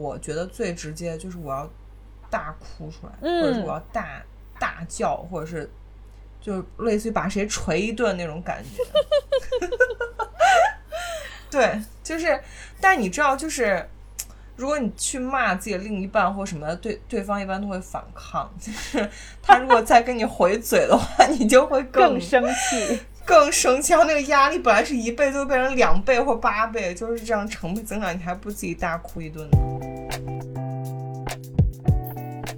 我觉得最直接就是我要大哭出来，嗯或者是我要大大叫，或者是就类似于把谁捶一顿那种感觉。对，就是，但你知道，就是如果你去骂自己的另一半或什么的，对对方一般都会反抗。就是他如果再跟你回嘴的话，你就会更更生气。更生气，然后那个压力本来是一倍，就会变成两倍或八倍，就是这样成倍增长，你还不自己大哭一顿呢？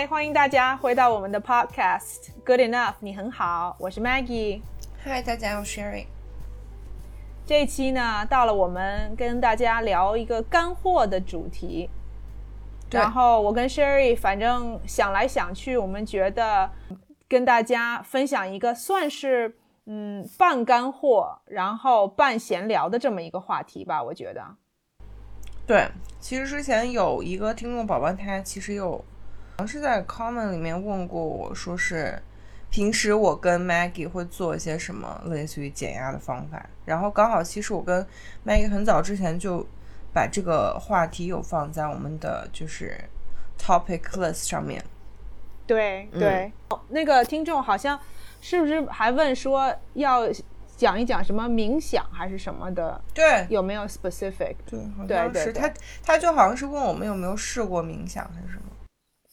嗨，欢迎大家回到我们的 Podcast Good Enough，你很好，我是 Maggie。嗨，大家好，Sherry。这一期呢，到了我们跟大家聊一个干货的主题。然后我跟 Sherry 反正想来想去，我们觉得跟大家分享一个算是嗯半干货，然后半闲聊的这么一个话题吧。我觉得，对，其实之前有一个听众宝宝，他其实有，是在 comment 里面问过我说是。平时我跟 Maggie 会做一些什么类似于减压的方法，然后刚好其实我跟 Maggie 很早之前就把这个话题有放在我们的就是 topic list 上面。对嗯对、哦那个听众好像是不是还问说要讲一讲什么冥想还是什么的？对有没有 specific？对，好对对对像是他，他就好像是问我们有没有试过冥想还是什么。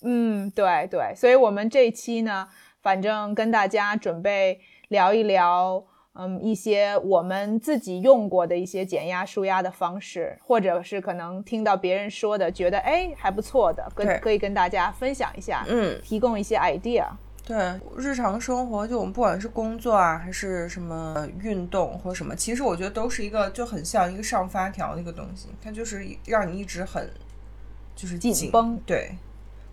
嗯，对对，所以我们这一期呢，反正跟大家准备聊一聊，嗯，一些我们自己用过的一些减压舒压的方式，或者是可能听到别人说的，觉得哎还不错的，跟可以跟大家分享一下，嗯，提供一些 idea。对，日常生活就我们不管是工作啊，还是什么运动或什么，其实我觉得都是一个就很像一个上发条的一个东西，它就是让你一直很就是紧绷。对，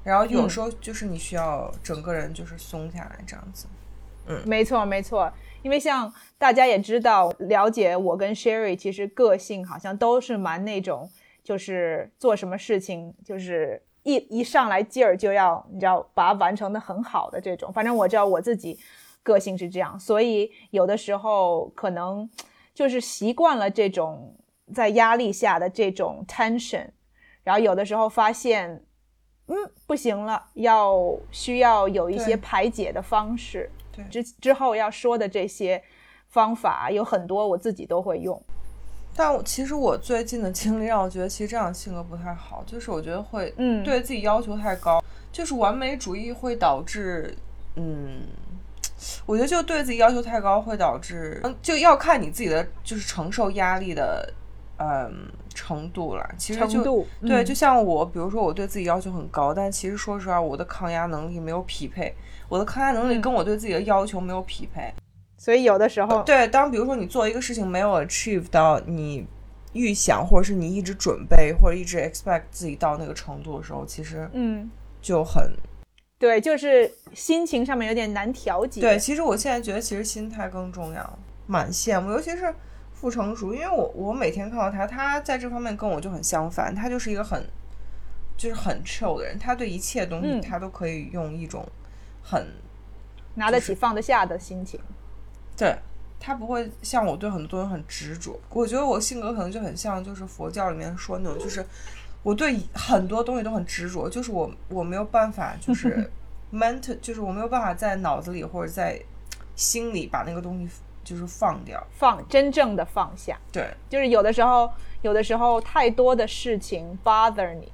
然后有嗯时候就是你需要整个人就是松下来这样子。嗯没错，没错，因为像大家也知道，了解我跟 Sherry，其实个性好像都是蛮那种，就是做什么事情就是一一上来劲儿就要，你知道把它完成的很好的这种。反正我知道我自己个性是这样，所以有的时候可能就是习惯了这种在压力下的这种 tension，然后有的时候发现。嗯，不行了，要需要有一些排解的方式。对之之后要说的这些方法有很多，我自己都会用。但我其实我最近的经历让我觉得，其实这样的性格不太好，就是我觉得会嗯对自己要求太高，就是完美主义会导致，嗯，我觉得就对自己要求太高会导致，嗯就要看你自己的就是承受压力的，嗯，程度了。其实就程度对，嗯就像我，比如说我对自己要求很高，但其实说实话，我的抗压能力没有匹配，我的抗压能力嗯跟我对自己的要求没有匹配。所以有的时候，对，当比如说你做一个事情没有 achieve 到你预想，或者是你一直准备或者一直 expect 自己到那个程度的时候，其实嗯，就很对，就是心情上面有点难调节。对。其实我现在觉得，其实心态更重要，蛮羡慕，尤其是傅成熟，因为我我每天看到他，他在这方面跟我就很相反，他就是一个很就是很 chill 的人，他对一切东西嗯他都可以用一种很拿得起放得下的心情。对他不会像我对很多东西很执着。我觉得我性格可能就很像，就是佛教里面说那种，就是我对很多东西都很执着，就是我我没有办法，就 是 mental，就是我没有办法在脑子里或者在心里把那个东西就是放掉。放真正的放下，对就是有的时候，有的时候太多的事情 bother 你，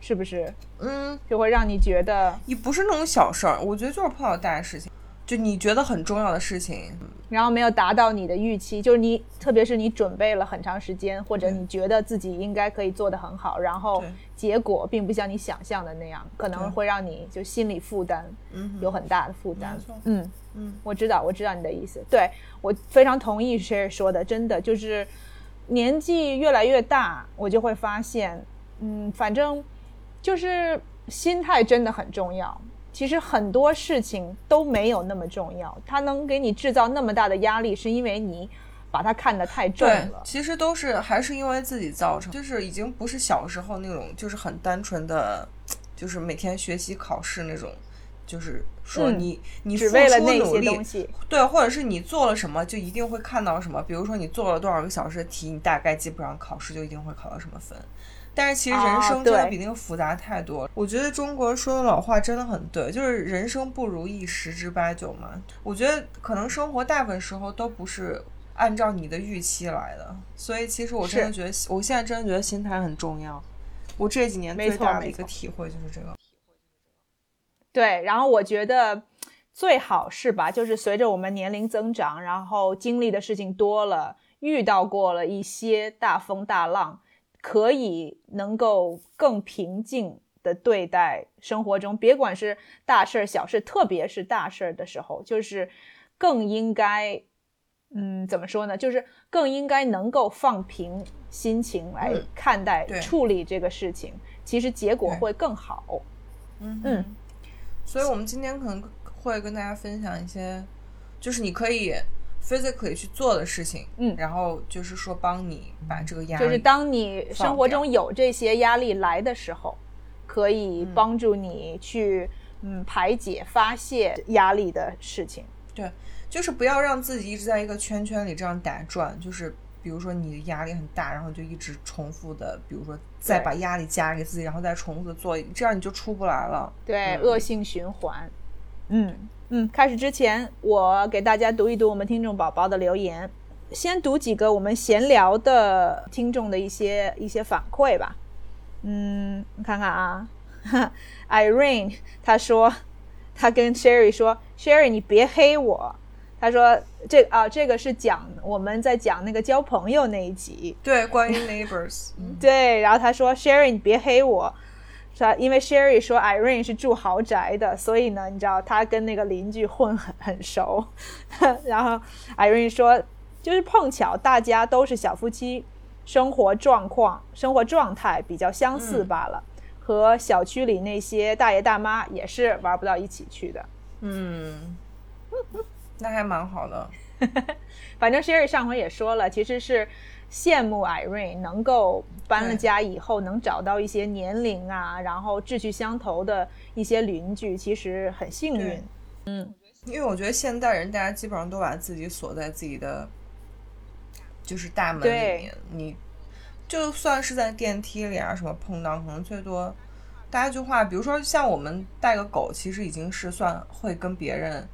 是不是？嗯，就会让你觉得，也不是那种小事儿，我觉得就是碰到大事情。就你觉得很重要的事情，然后没有达到你的预期，就是你，特别是你准备了很长时间，或者你觉得自己应该可以做得很好，然后结果并不像你想象的那样，可能会让你就心理负担嗯有很大的负担。嗯嗯，我知道，我知道你的意思。对我非常同意 Sherry 说的，真的就是年纪越来越大，我就会发现，嗯，反正就是心态真的很重要。其实很多事情都没有那么重要，它能给你制造那么大的压力，是因为你把它看得太重对了，。其实都是还是因为自己造成，就是已经不是小时候那种，就是很单纯的，就是每天学习考试那种，就是说嗯你、你只付为了那出努力些东西，对，或者是你做了什么，就一定会看到什么。比如说你做了多少个小时的题，你大概基本上考试就一定会考到什么分。但是其实人哦生真的比那个复杂太多了。我觉得中国说的老话真的很对，就是人生不如意十之八九嘛。我觉得可能生活大部分时候都不是按照你的预期来的，所以其实我真的觉得，我现在真的觉得心态很重要。我这几年没最大的一错没错个体会就是这个。对，然后我觉得最好是吧，就是随着我们年龄增长，然后经历的事情多了，遇到过了一些大风大浪，可以能够更平静的对待生活中，别管是大事儿小事，特别是大事儿的时候，就是更应该，嗯，怎么说呢？就是更应该能够放平心情来嗯看待、对处理这个事情，其实结果会更好。嗯嗯，所以我们今天可能会跟大家分享一些，就是你可以 physically 去做的事情，嗯然后就是说帮你把这个压力，就是当你生活中有这些压力来的时候，可以帮助你去嗯排解、发泄压力的事情。对，就是不要让自己一直在一个圈圈里这样打转，就是比如说你的压力很大，然后就一直重复的，比如说再把压力加给自己，然后再重复的做，这样你就出不来了。对，嗯恶性循环。嗯嗯，开始之前，我给大家读一读我们听众宝宝的留言，先读几个我们闲聊的听众的一些一些反馈吧。嗯，你看看啊，Irene 他说，他跟 Sherry 说，Sherry 你别黑我。他说这啊，这个是讲我们在讲那个交朋友那一集，对，关于 neighbors，嗯对，然后他说：“Sherry，你别黑我，是吧？因为 Sherry 说 Irene 是住豪宅的，所以呢，你知道他跟那个邻居混很很熟。然后 Irene 说，就是碰巧大家都是小夫妻，生活状况、生活状态比较相似嗯罢了，和小区里那些大爷大妈也是玩不到一起去的。嗯，那还蛮好的。反正 Sherry 上回也说了，其实是羡慕 Irene 能够搬了家以后能找到一些年龄啊，然后志趣相投的一些邻居，其实很幸运嗯。因为我觉得现代人大家基本上都把自己锁在自己的就是大门里面，你就算是在电梯里啊什么碰到，可能最多大家一句话，比如说像我们带个狗，其实已经是算会跟别人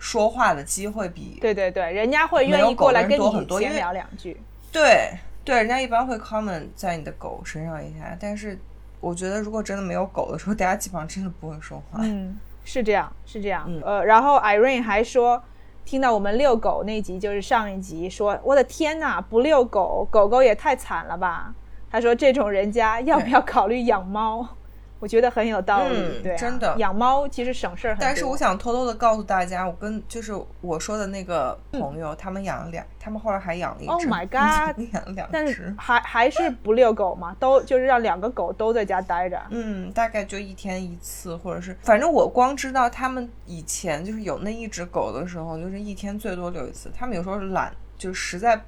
说话的机会比对对对，人家会愿意过来跟你多很多因为闲聊两句。对对，人家一般会 comment 在你的狗身上一下，但是我觉得如果真的没有狗的时候，大家基本上真的不会说话。嗯，是这样，是这样。嗯呃，然后 Irene 还说，听到我们遛狗那集，就是上一集说，我的天呐，不遛狗，狗狗也太惨了吧。他说这种人家要不要考虑养猫？我觉得很有道理，嗯对、啊，真的养猫其实省事儿很多。但是我想偷偷的告诉大家，我跟就是我说的那个朋友，他们养了两，他们后来还养了一只。Oh my god 养了两但是只。还还是不遛狗嘛，都就是让两个狗都在家待着。嗯，大概就一天一次，或者是反正我光知道他们以前就是有那一只狗的时候，就是一天最多遛一次。他们有时候懒，就实在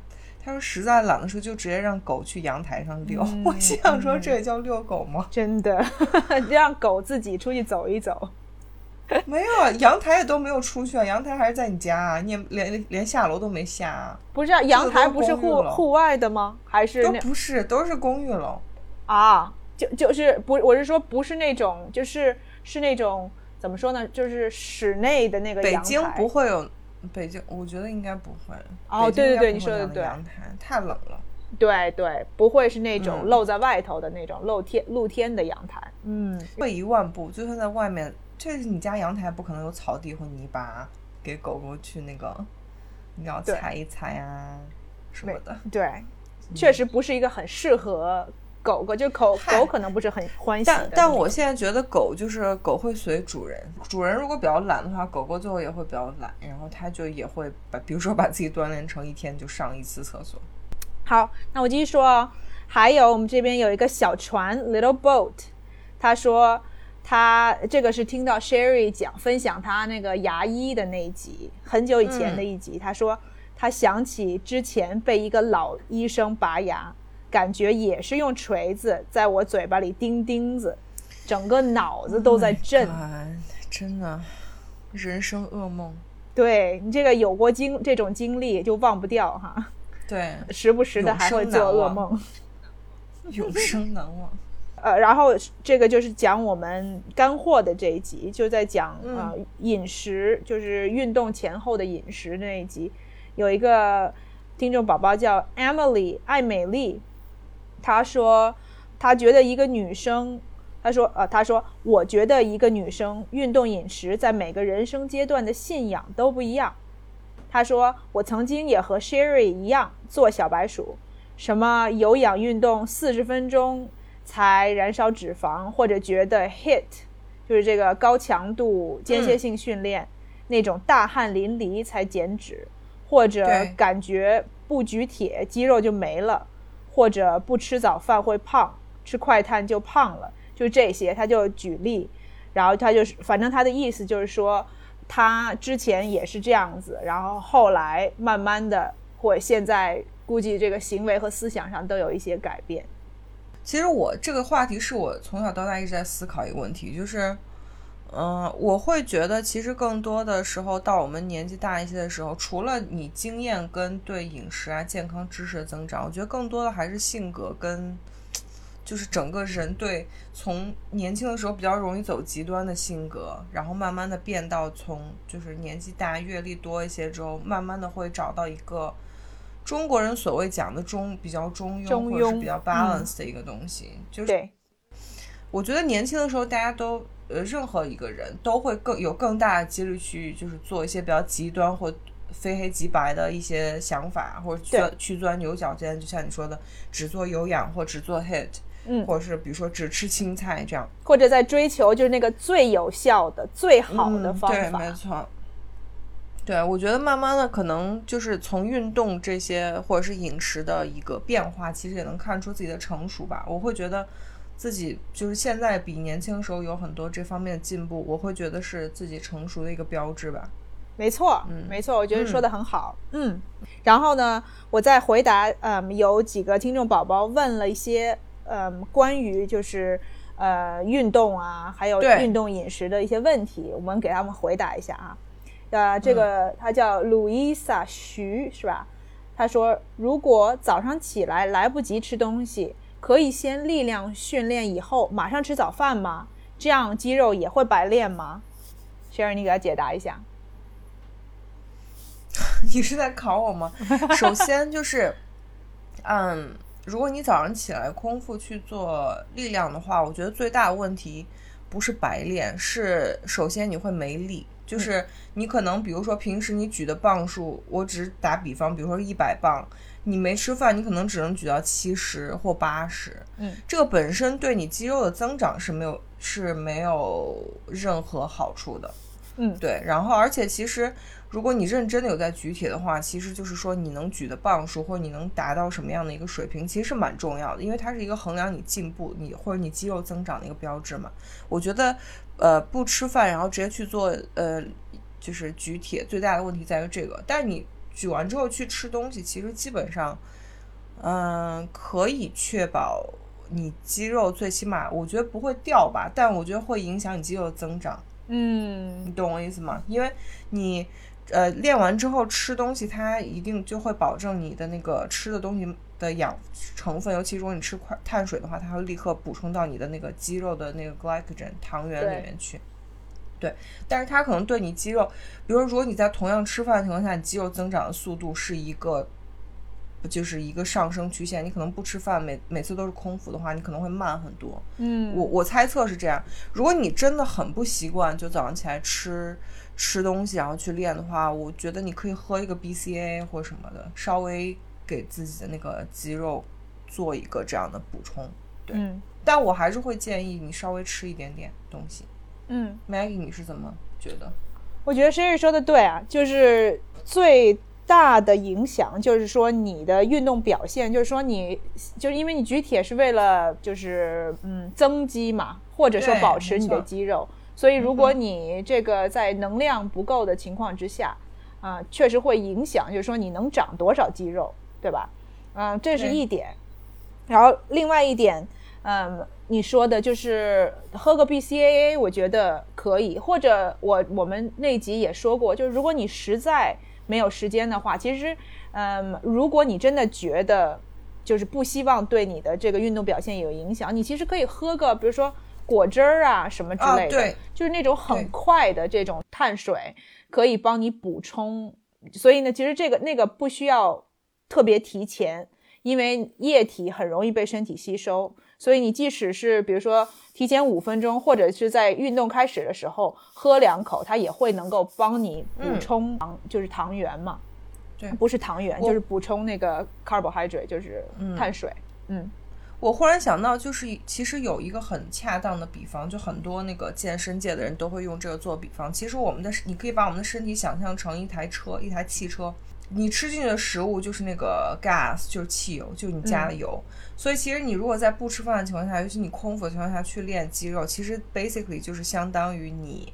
他说实在懒的时候，就直接让狗去阳台上遛。嗯 我心想说，这也叫遛狗吗？真的，让狗自己出去走一走。没有啊，阳台也都没有出去啊，阳台还是在你家啊，你也连连下楼都没下啊，不是、啊、阳台不是户户外的吗？还是都不是，都是公寓楼。啊？就就是不，我是说不是那种，就是是那种怎么说呢？就是室内的那个阳台。北京不会有，北京我觉得应该不会。哦对对对你说的对阳台太冷了。对对，不会是那种嗯露在外头的那种露天露天的阳台。嗯，退一万步，就算在外面，这是你家阳台，不可能有草地或泥巴啊。给狗狗去那个，你要踩一踩啊什么的。对，确实不是一个很适合狗狗，就狗狗可能不是很欢喜但。但我现在觉得狗就是狗会随主人，主人如果比较懒的话，狗狗最后也会比较懒，然后它就也会把，比如说把自己锻炼成一天就上一次厕所。好，那我继续说哦。还有我们这边有一个小船 （little boat），他说他这个是听到 Sherry 讲分享他那个牙医的那一集，很久以前的一集。他说他想起之前被一个老医生拔牙，感觉也是用锤子在我嘴巴里钉钉子，整个脑子都在震。啊，真的，人生噩梦。对你这个有过经这种经历就忘不掉哈，对，时不时的还会做噩梦。永生难忘。呃，然后这个就是讲我们干货的这一集，就在讲嗯呃饮食，就是运动前后的饮食那一集，有一个听众宝宝叫 Emily 艾美丽，她说他觉得一个女生，他说呃他说我觉得一个女生运动饮食在每个人生阶段的信仰都不一样。他说我曾经也和 Sherry 一样做小白鼠，什么有氧运动四十分钟。才燃烧脂肪，或者觉得 HIT 就是这个高强度间歇性训练、那种大汗淋漓才减脂，或者感觉不举铁肌肉就没了，或者不吃早饭会胖，吃快碳就胖了，就这些，他就举例，然后他就是反正他的意思就是说，他之前也是这样子，然后后来慢慢的或现在估计这个行为和思想上都有一些改变。其实我这个话题是我从小到大一直在思考一个问题，就是，嗯、我会觉得其实更多的时候，到我们年纪大一些的时候，除了你经验跟对饮食啊、健康知识的增长，我觉得更多的还是性格跟，就是整个人对从年轻的时候比较容易走极端的性格，然后慢慢的变到从就是年纪大、阅历多一些之后，慢慢的会找到一个。中国人所谓讲的中比较中庸，中庸或者是比较嗯 balance 的一个东西，就是对，我觉得年轻的时候，大家都呃，任何一个人都会更有更大的几率去就是做一些比较极端或非黑即白的一些想法，或者去钻去钻牛角尖，就像你说的，只做有氧或只做 hit，嗯，或者是比如说只吃青菜这样或者在追求就是那个最有效的、最好的嗯方对，法。没错。对，我觉得慢慢的，可能就是从运动这些，或者是饮食的一个变化，其实也能看出自己的成熟吧。我会觉得自己就是现在比年轻时候有很多这方面的进步，我会觉得是自己成熟的一个标志吧。没错，嗯没错，我觉得说的很好。嗯，然后呢，我在回答，嗯，有几个听众宝宝问了一些，嗯，关于就是呃运动啊，还有运动饮食的一些问题，我们给他们回答一下啊。呃，这个他叫路易萨徐是吧？他说，如果早上起来来不及吃东西，可以先力量训练，以后马上吃早饭吗？这样肌肉也会白练吗？Sherry，你给他解答一下。你是在考我吗？首先就是，嗯，如果你早上起来空腹去做力量的话，我觉得最大的问题不是白练，是首先你会没力。就是你可能，比如说平时你举的磅数，我只打比方，比如说一百磅，你没吃饭，你可能只能举到七十或八十。嗯，这个本身对你肌肉的增长是没有是没有任何好处的。嗯，对，然后而且其实，如果你认真的有在举铁的话，其实就是说你能举的磅数或者你能达到什么样的一个水平，其实是蛮重要的，因为它是一个衡量你进步你或者你肌肉增长的一个标志嘛。我觉得，呃，不吃饭然后直接去做呃就是举铁，最大的问题在于这个。但是你举完之后去吃东西，其实基本上，嗯、可以确保你肌肉最起码我觉得不会掉吧，但我觉得会影响你肌肉的增长。嗯你懂我意思吗？因为你呃练完之后吃东西，它一定就会保证你的那个吃的东西的养成分，尤其如果你吃快碳水的话，它会立刻补充到你的那个肌肉的那个 glycogen 糖原里面去。对，但是它可能对你肌肉，比如说如果你在同样吃饭的情况下，你肌肉增长的速度是一个就是一个上升曲线，你可能不吃饭，每每次都是空腹的话，你可能会慢很多。嗯，我我猜测是这样。如果你真的很不习惯，就早上起来吃吃东西，然后去练的话，我觉得你可以喝一个 BCA 或什么的，稍微给自己的那个肌肉做一个这样的补充。对，嗯但我还是会建议你稍微吃一点点东西。嗯，Maggie，你是怎么觉得？我觉得 Sherry 说的对啊，就是最大的影响就是说你的运动表现，就是说你就是因为你举铁是为了就是嗯增肌嘛，或者说保持你的肌肉，所以如果你这个在能量不够的情况之下，啊、确实会影响，就是说你能长多少肌肉，对吧？嗯、这是一点。然后另外一点，嗯，你说的就是喝个 BCAA，我觉得可以，或者我我们那集也说过，就是如果你实在没有时间的话，其实，嗯，如果你真的觉得就是不希望对你的这个运动表现有影响，你其实可以喝个，比如说果汁儿啊什么之类的，啊对就是那种很快的这种碳水，可以帮你补充。所以呢，其实这个那个不需要特别提前，因为液体很容易被身体吸收，所以你即使是比如说提前五分钟，或者是在运动开始的时候喝两口，它也会能够帮你补嗯充糖，就是糖原嘛。对不是糖原，就是补充那个 carbohydrate，就是嗯碳水。嗯我忽然想到，就是其实有一个很恰当的比方，就很多那个健身界的人都会用这个做比方。其实我们的，你可以把我们的身体想象成一台车，一台汽车。你吃进去的食物就是那个 gas，就是汽油，就是你加的油。所以其实你如果在不吃饭的情况下，尤其你空腹的情况下去练肌肉，其实 basically 就是相当于你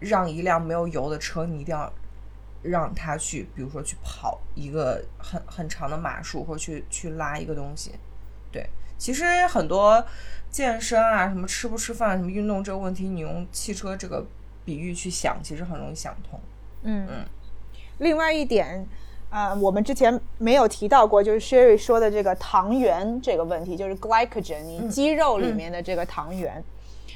让一辆没有油的车，你一定要让它去，比如说去跑一个很很长的码数，或者去去拉一个东西。对，其实很多健身啊，什么吃不吃饭、什么运动这个问题，你用汽车这个比喻去想，其实很容易想通。嗯嗯。另外一点，呃，我们之前没有提到过，就是 Sherry 说的这个糖原这个问题，就是 glycogen，你肌肉里面的这个糖原。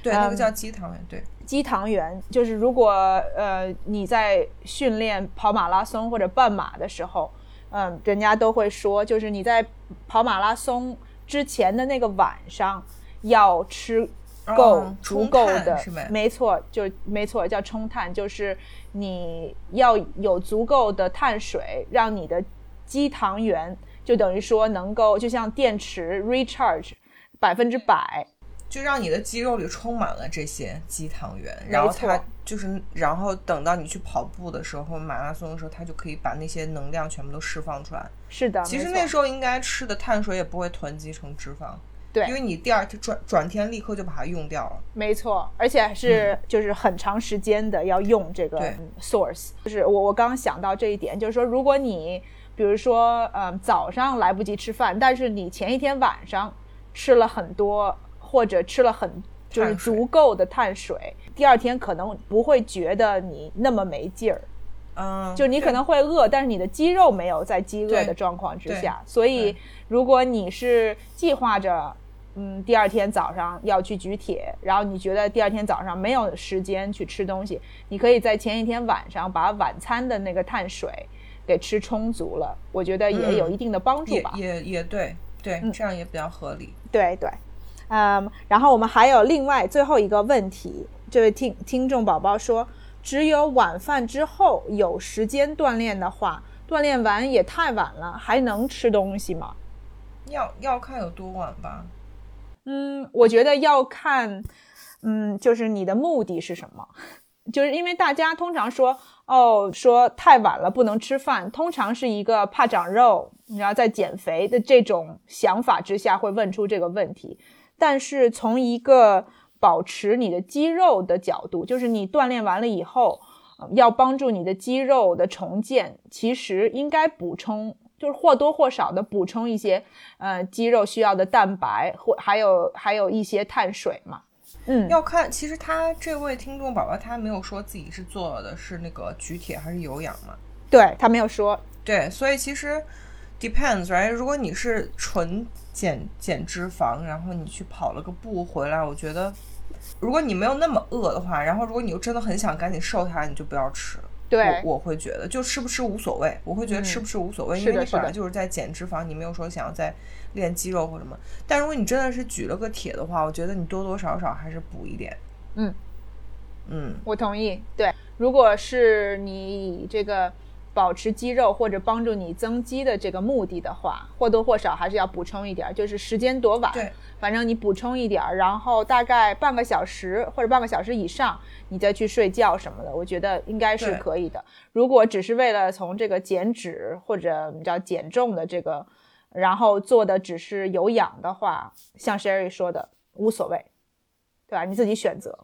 对，嗯那个叫肌糖原。对，肌糖原就是如果呃你在训练跑马拉松或者半马的时候，嗯、人家都会说，就是你在跑马拉松之前的那个晚上要吃够、哦足够的是，没错，就没错，叫冲碳，就是你要有足够的碳水，让你的肌糖原就等于说能够就像电池 recharge 百分之百，就让你的肌肉里充满了这些肌糖原，然后它。就是，然后等到你去跑步的时候，马拉松的时候，它就可以把那些能量全部都释放出来。是的，其实那时候应该吃的碳水也不会囤积成脂肪，对因为你第二天转转天立刻就把它用掉了。没错，而且是就是很长时间的要用这个 source。就是我我刚刚想到这一点，就是说，如果你比如说嗯早上来不及吃饭，但是你前一天晚上吃了很多或者吃了很就是足够的碳水，第二天可能不会觉得你那么没劲儿。嗯，就你可能会饿，但是你的肌肉没有在饥饿的状况之下，所以如果你是计划着，嗯，第二天早上要去举铁，然后你觉得第二天早上没有时间去吃东西，你可以在前一天晚上把晚餐的那个碳水给吃充足了，我觉得也嗯有一定的帮助也吧。也也对对，嗯这样也比较合理。对对，嗯，然后我们还有另外最后一个问题，这位听听众宝宝说，只有晚饭之后有时间锻炼的话，锻炼完也太晚了，还能吃东西吗？要要看有多晚吧。嗯，我觉得要看，嗯，就是你的目的是什么。就是因为大家通常说，哦，说太晚了不能吃饭，通常是一个怕长肉，然后在减肥的这种想法之下会问出这个问题。但是从一个保持你的肌肉的角度，就是你锻炼完了以后，要帮助你的肌肉的重建，其实应该补充，就是或多或少的补充一些呃肌肉需要的蛋白，或还有还有一些碳水嘛。嗯，要看，其实他这位听众宝宝他没有说自己是做的是那个举铁还是有氧嘛？对他没有说，对，所以其实 depends，right？如果你是纯减减脂肪，然后你去跑了个步回来，我觉得如果你没有那么饿的话，然后如果你又真的很想赶紧瘦下来，你就不要吃了。对我我会觉得就吃不吃无所谓，我会觉得嗯吃不吃无所谓，因为你本来就是在减脂肪，你没有说想要再练肌肉或什么。但如果你真的是举了个铁的话，我觉得你多多少少还是补一点。嗯嗯，我同意。对，如果是你以这个保持肌肉或者帮助你增肌的这个目的的话，或多或少还是要补充一点儿，就是时间多晚，对，反正你补充一点儿，然后大概半个小时或者半个小时以上，你再去睡觉什么的，我觉得应该是可以的。如果只是为了从这个减脂或者你知道减重的这个，然后做的只是有氧的话，像 Sherry 说的，无所谓，对吧？你自己选择。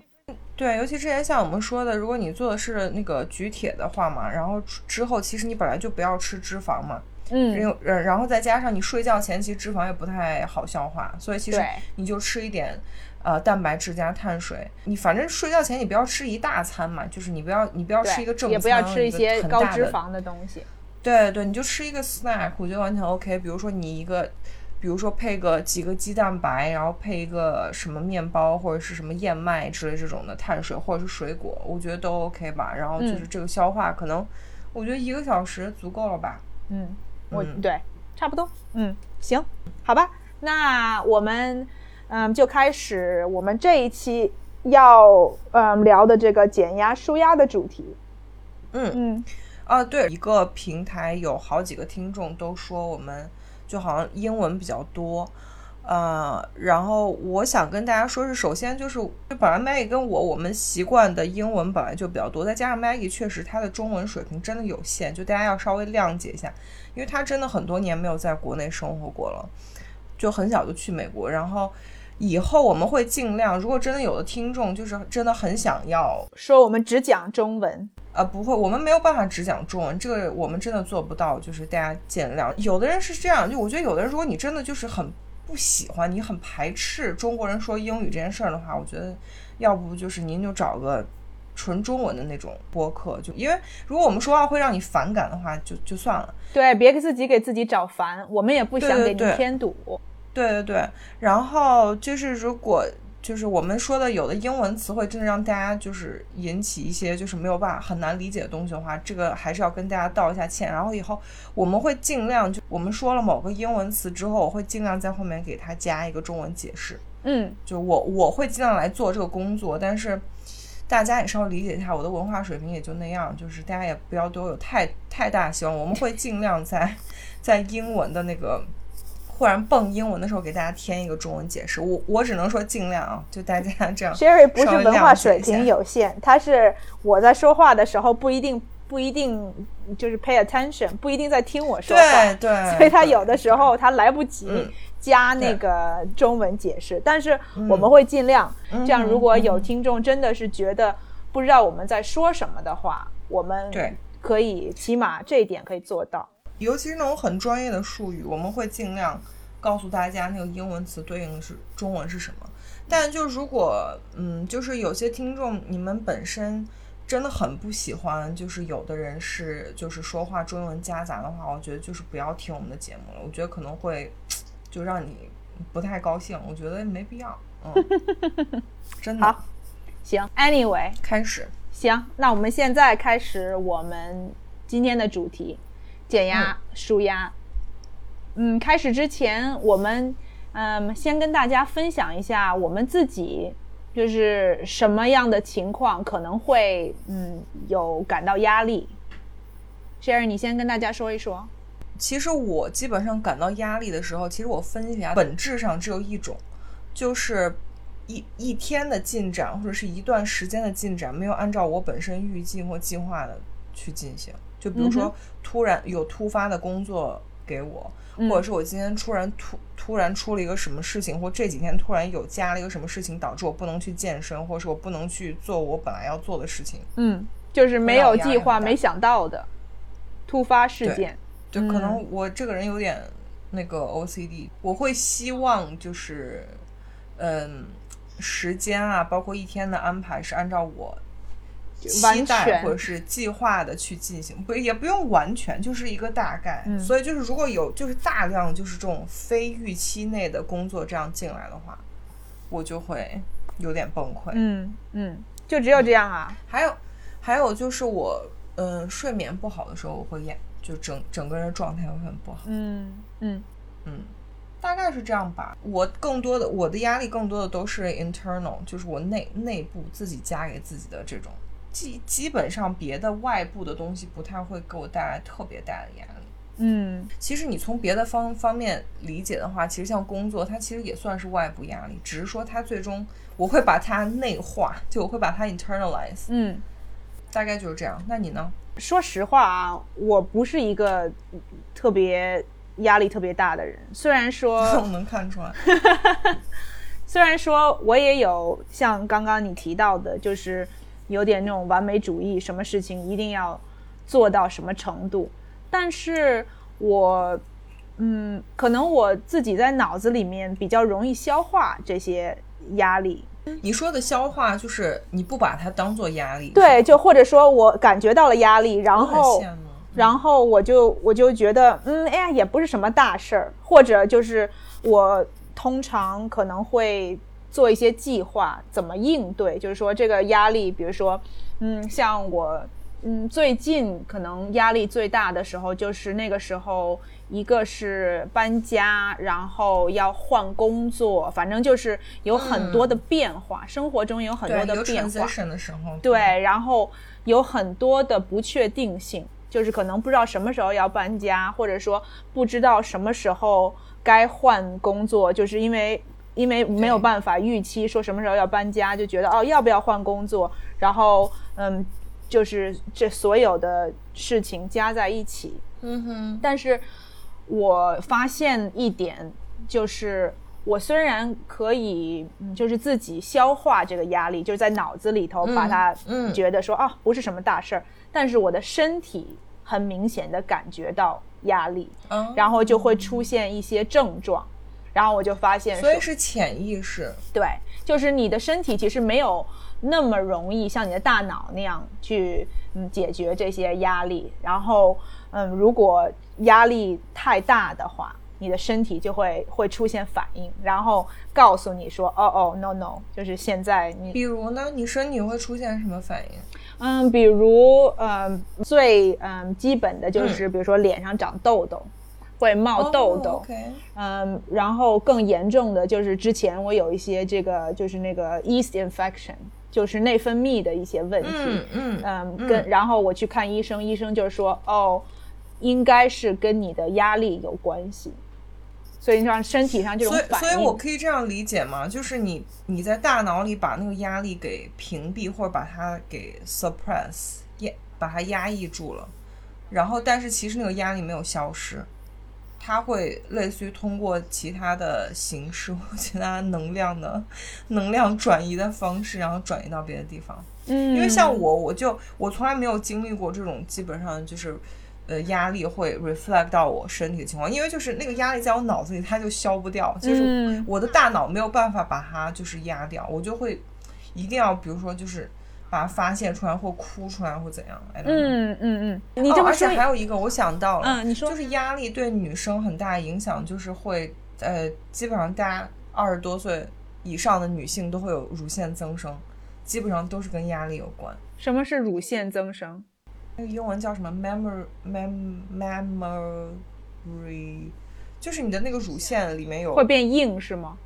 对，尤其之前像我们说的，如果你做的是那个举铁的话嘛，然后之后其实你本来就不要吃脂肪嘛，嗯，然然后再加上你睡觉前其实脂肪也不太好消化，所以其实你就吃一点。呃，蛋白质加碳水，你反正睡觉前你不要吃一大餐嘛，就是你不要你不要吃一个正餐，也不要吃一些高脂肪的东西。对对，你就吃一个 snack，我觉得完全 OK。比如说你一个，比如说配个几个鸡蛋白，然后配一个什么面包或者是什么燕麦之类这种的碳水，或者是水果，我觉得都 OK 吧。然后就是嗯这个消化，可能我觉得一个小时足够了吧。嗯，我、嗯对，差不多。嗯，行，好吧，那我们嗯就开始我们这一期要嗯聊的这个减压舒压的主题。嗯嗯啊，对，一个平台有好几个听众都说我们就好像英文比较多。呃，然后我想跟大家说是，首先就是，就本来 Maggie 跟我我们习惯的英文本来就比较多，再加上 Maggie 确实她的中文水平真的有限，就大家要稍微谅解一下，因为她真的很多年没有在国内生活过了，就很小就去美国，然后以后我们会尽量，如果真的有的听众就是真的很想要说我们只讲中文。呃，不会，我们没有办法只讲中文，这个我们真的做不到，就是大家见谅。有的人是这样，就我觉得有的人，如果你真的就是很不喜欢，你很排斥中国人说英语这件事儿的话，我觉得要不就是您就找个纯中文的那种播客，就因为如果我们说话会让你反感的话，就就算了。对，别给自己给自己找烦，我们也不想给您对对对添堵。对对对，然后就是如果就是我们说的有的英文词汇真的让大家就是引起一些就是没有办法很难理解的东西的话，这个还是要跟大家道一下歉。然后以后我们会尽量就我们说了某个英文词之后，我会尽量在后面给它加一个中文解释。嗯，就我我会尽量来做这个工作，但是大家也稍微理解一下，我的文化水平也就那样，就是大家也不要对我有太太大希望。我们会尽量在在英文的那个忽然蹦英文的时候给大家添一个中文解释。我我只能说尽量啊，就大家这样。Sherry 不是文化水平有限，他是我在说话的时候不一定不一定就是 pay attention，不一定在听我说话，对对，所以他有的时候他来不及嗯加那个中文解释，但是我们会尽量。这样，如果有听众真的是觉得不知道我们在说什么的话，我们对可以起码这一点可以做到。尤其是那种很专业的术语，我们会尽量告诉大家那个英文词对应的是中文是什么。但就如果嗯，就是有些听众你们本身真的很不喜欢，就是有的人是就是说话中文夹杂的话，我觉得就是不要听我们的节目了。我觉得可能会 就让你不太高兴，我觉得没必要。嗯，真的。好行，Anyway，开始。行，那我们现在开始我们今天的主题：减压、舒压。嗯，开始之前，我们嗯先跟大家分享一下我们自己就是什么样的情况可能会嗯有感到压力。Sherry，你先跟大家说一说。其实我基本上感到压力的时候，其实我分析下，本质上只有一种，就是一一天的进展或者是一段时间的进展没有按照我本身预计或计划的去进行。就比如嗯说，突然有突发的工作给我，嗯或者是我今天突然突突然出了一个什么事情，或这几天突然有加了一个什么事情，导致我不能去健身，或者是我不能去做我本来要做的事情。嗯，就是没有计划、没想到的突发事件。就可嗯能我这个人有点那个 OCD，我会希望就是，嗯，时间啊，包括一天的安排是按照我期完待或者是计划的去进行，不也不用完全，就是一个大概。嗯所以就是如果有就是大量就是这种非预期内的工作这样进来的话，我就会有点崩溃。嗯嗯，就只有这样啊。还有，还有就是我嗯睡眠不好的时候，我会演，就整整个人状态会很不好。嗯嗯嗯，大概是这样吧。我更多的我的压力更多的都是 internal，就是我内内部自己加给自己的这种。基基本上别的外部的东西不太会给我带来特别大的压力。嗯其实你从别的方方面理解的话，其实像工作，它其实也算是外部压力，只是说它最终我会把它内化，就我会把它 internalize，嗯。大概就是这样。那你呢？说实话啊，我不是一个特别压力特别大的人。虽然说，我能看出来。虽然说我也有像刚刚你提到的，就是有点那种完美主义，什么事情一定要做到什么程度，但是我，嗯，可能我自己在脑子里面比较容易消化这些压力。你说的消化就是你不把它当做压力，对，就或者说我感觉到了压力，然后。然后我就我就觉得，嗯，哎呀，也不是什么大事儿，或者就是我通常可能会做一些计划，怎么应对，就是说这个压力，比如说，嗯，像我，嗯，最近可能压力最大的时候，就是那个时候，一个是搬家，然后要换工作，反正就是有很多的变化，生活中有很多的变化，transition 的时候，对，然后有很多的不确定性，就是可能不知道什么时候要搬家，或者说不知道什么时候该换工作，就是因为因为没有办法预期说什么时候要搬家，就觉得哦要不要换工作，然后嗯，就是这所有的事情加在一起，嗯哼，但是我发现一点，就是我虽然可以，嗯就是自己消化这个压力，就是在脑子里头把它嗯觉得说、啊不是什么大事儿，但是我的身体很明显的感觉到压力，嗯然后就会出现一些症状，然后我就发现，所以是潜意识，对，就是你的身体其实没有那么容易像你的大脑那样去嗯解决这些压力，然后嗯，如果压力太大的话，你的身体就会会出现反应，然后告诉你说，哦哦，no no，就是现在你比如呢，你身体会出现什么反应？嗯，比如嗯最嗯基本的就是比如说脸上长痘痘，会冒痘痘。嗯，然后更严重的就是之前我有一些这个就是那个 yeast infection，就是内分泌的一些问题。嗯嗯嗯，跟然后我去看医生，医生就是说哦，应该是跟你的压力有关系，所以你像身体上这种所以，反应。所以我可以这样理解吗？就是你你在大脑里把那个压力给屏蔽，或者把它给 suppress 压，把它压抑住了，然后但是其实那个压力没有消失，它会类似于通过其他的形式或其他能量的能量转移的方式，然后转移到别的地方。嗯，因为像我，我就我从来没有经历过这种基本上就是，呃，压力会 reflect 到我身体的情况，因为就是那个压力在我脑子里，它就消不掉，就是嗯。我的大脑没有办法把它就是压掉，我就会一定要比如说就是把它发泄出来或哭出来或怎样。嗯嗯嗯，你哦而且还有一个我想到了，嗯你说就是压力对女生很大影响，就是会呃，基本上大家二十多岁以上的女性都会有乳腺增生，基本上都是跟压力有关。什么是乳腺增生？那个英文叫什么 memory mem memory，就是你的那个乳腺里面有会变硬是吗？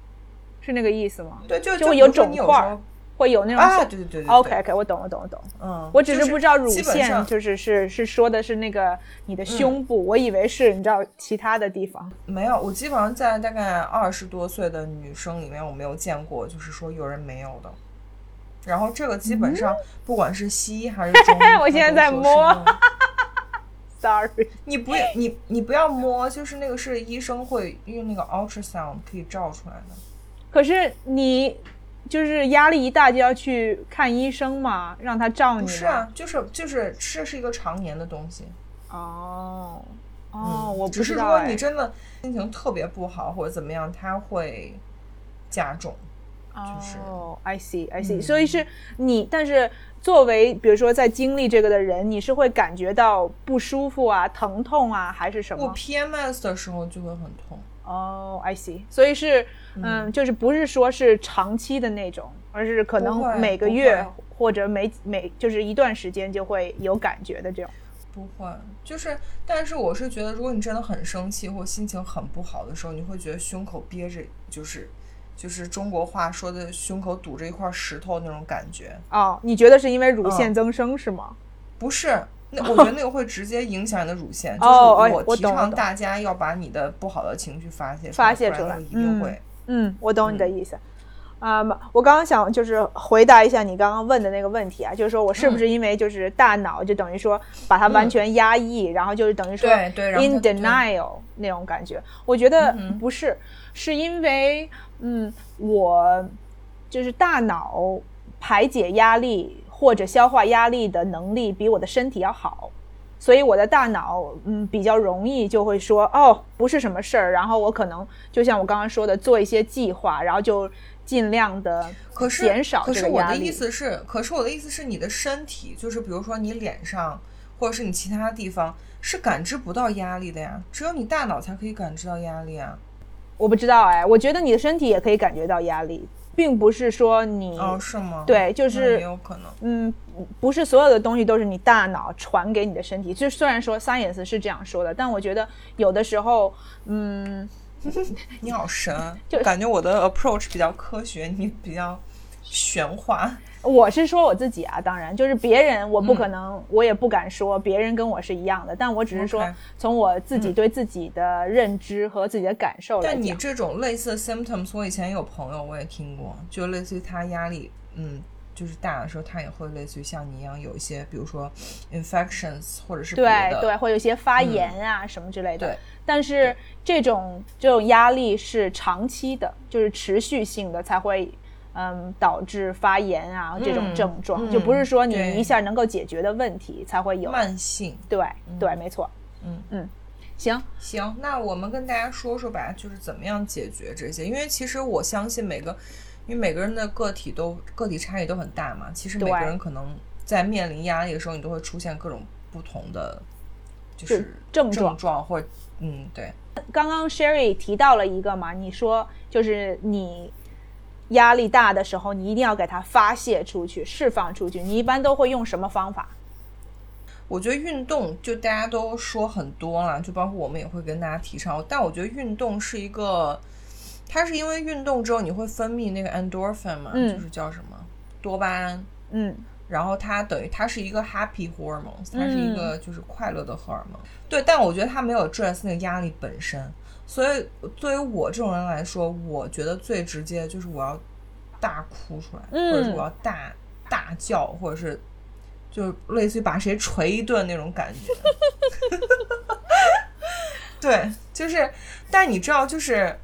是那个意思吗？对，就就会有肿块会有那种啊，对对对对 OK OK，我懂我懂我懂。嗯，我只是不知道乳腺就是是是说的是那个你的胸部，我以为是你知道其他的地方。没有，我基本上在大概二十多岁的女生里面，我没有见过，就是说有人没有的。然后这个基本上不管是西医还是中医，嗯 我现在在摸 Sorry，你不要你你不要摸，就是那个是医生会用那个 ultrasound 可以照出来的。可是你就是压力一大就要去看医生嘛，让他照你。不是啊，就是就是这是一个常年的东西。哦哦，嗯我不只是说你真的心情特别不好或者怎么样，它会加重。就是哦，I see I see，、嗯所以是你，但是作为比如说在经历这个的人，你是会感觉到不舒服啊、疼痛啊，还是什么我么？PMS 的时候就会很痛。哦、i see，所以是嗯就是不是说是长期的那种，而是可能每个月或者每每就是一段时间就会有感觉的这种。不会，就是，但是我是觉得，如果你真的很生气或心情很不好的时候，你会觉得胸口憋着，就是，就是中国话说的胸口堵着一块石头那种感觉。哦，你觉得是因为乳嗯腺增生是吗？不是，那我觉得那个会直接影响你的乳腺。哦就是哎我我提倡大家要把你的不好的情绪发泄发泄出来不然那个一定会。嗯，我懂你的意思。啊、我刚刚想就是回答一下你刚刚问的那个问题啊，就是说我是不是因为就是大脑就等于说把它完全压抑，然后就是等于说对对 in denial 那种感觉？我觉得嗯不是，是因为嗯，我就是大脑排解压力或者消化压力的能力比我的身体要好。所以我的大脑，嗯，比较容易就会说，哦，不是什么事儿，然后我可能就像我刚刚说的，做一些计划，然后就尽量的减少可是我的。意思是，可是我的意思是，你的身体就是比如说你脸上或者是你其他地方是感知不到压力的呀，只有你大脑才可以感知到压力啊。我不知道哎，我觉得你的身体也可以感觉到压力，并不是说你，哦，是吗？对就是也有可能。嗯，不是所有的东西都是你大脑传给你的身体。就虽然说 science 是这样说的，但我觉得有的时候，嗯，你好神啊，就感觉我的 approach 比较科学，你比较玄化。我是说我自己啊，当然就是别人，我不可嗯能，我也不敢说别人跟我是一样的，但我只是说从我自己对自己的认知和自己的感受。但你这种类似的 symptoms，我以前有朋友我也听过，就类似于他压力，嗯，就是大的时候，他也会类似于像你一样有一些，比如说 infections 或者是，对对，会有一些发炎啊、什么之类的。对，但是这种这种压力是长期的，就是持续性的才会。嗯，导致发炎啊这种嗯症状，嗯就不是说你一下能够解决的问题才会有。慢性。对对，没错。嗯嗯，行，行，那我们跟大家说说吧，就是怎么样解决这些，因为其实我相信每个，因为每个人的个体都个体差异都很大嘛，其实每个人可能在面临压力的时候，你都会出现各种不同的，就是症状症状或嗯对。刚刚 Sherry 提到了一个嘛，你说就是你压力大的时候，你一定要给它发泄出去、释放出去。你一般都会用什么方法？我觉得运动就大家都说很多了，就包括我们也会跟大家提倡。但我觉得运动是一个，它是因为运动之后你会分泌那个 endorphin 嘛，嗯就是叫什么多巴胺，嗯然后它等于它是一个 happy hormone，它是一嗯个就是快乐的荷尔蒙。对，但我觉得它没有 address 那个压力本身。所以对于我这种人来说，我觉得最直接就是我要大哭出来，嗯或者是我要大大叫，或者是就类似于把谁捶一顿那种感觉。对，就是，但你知道，就是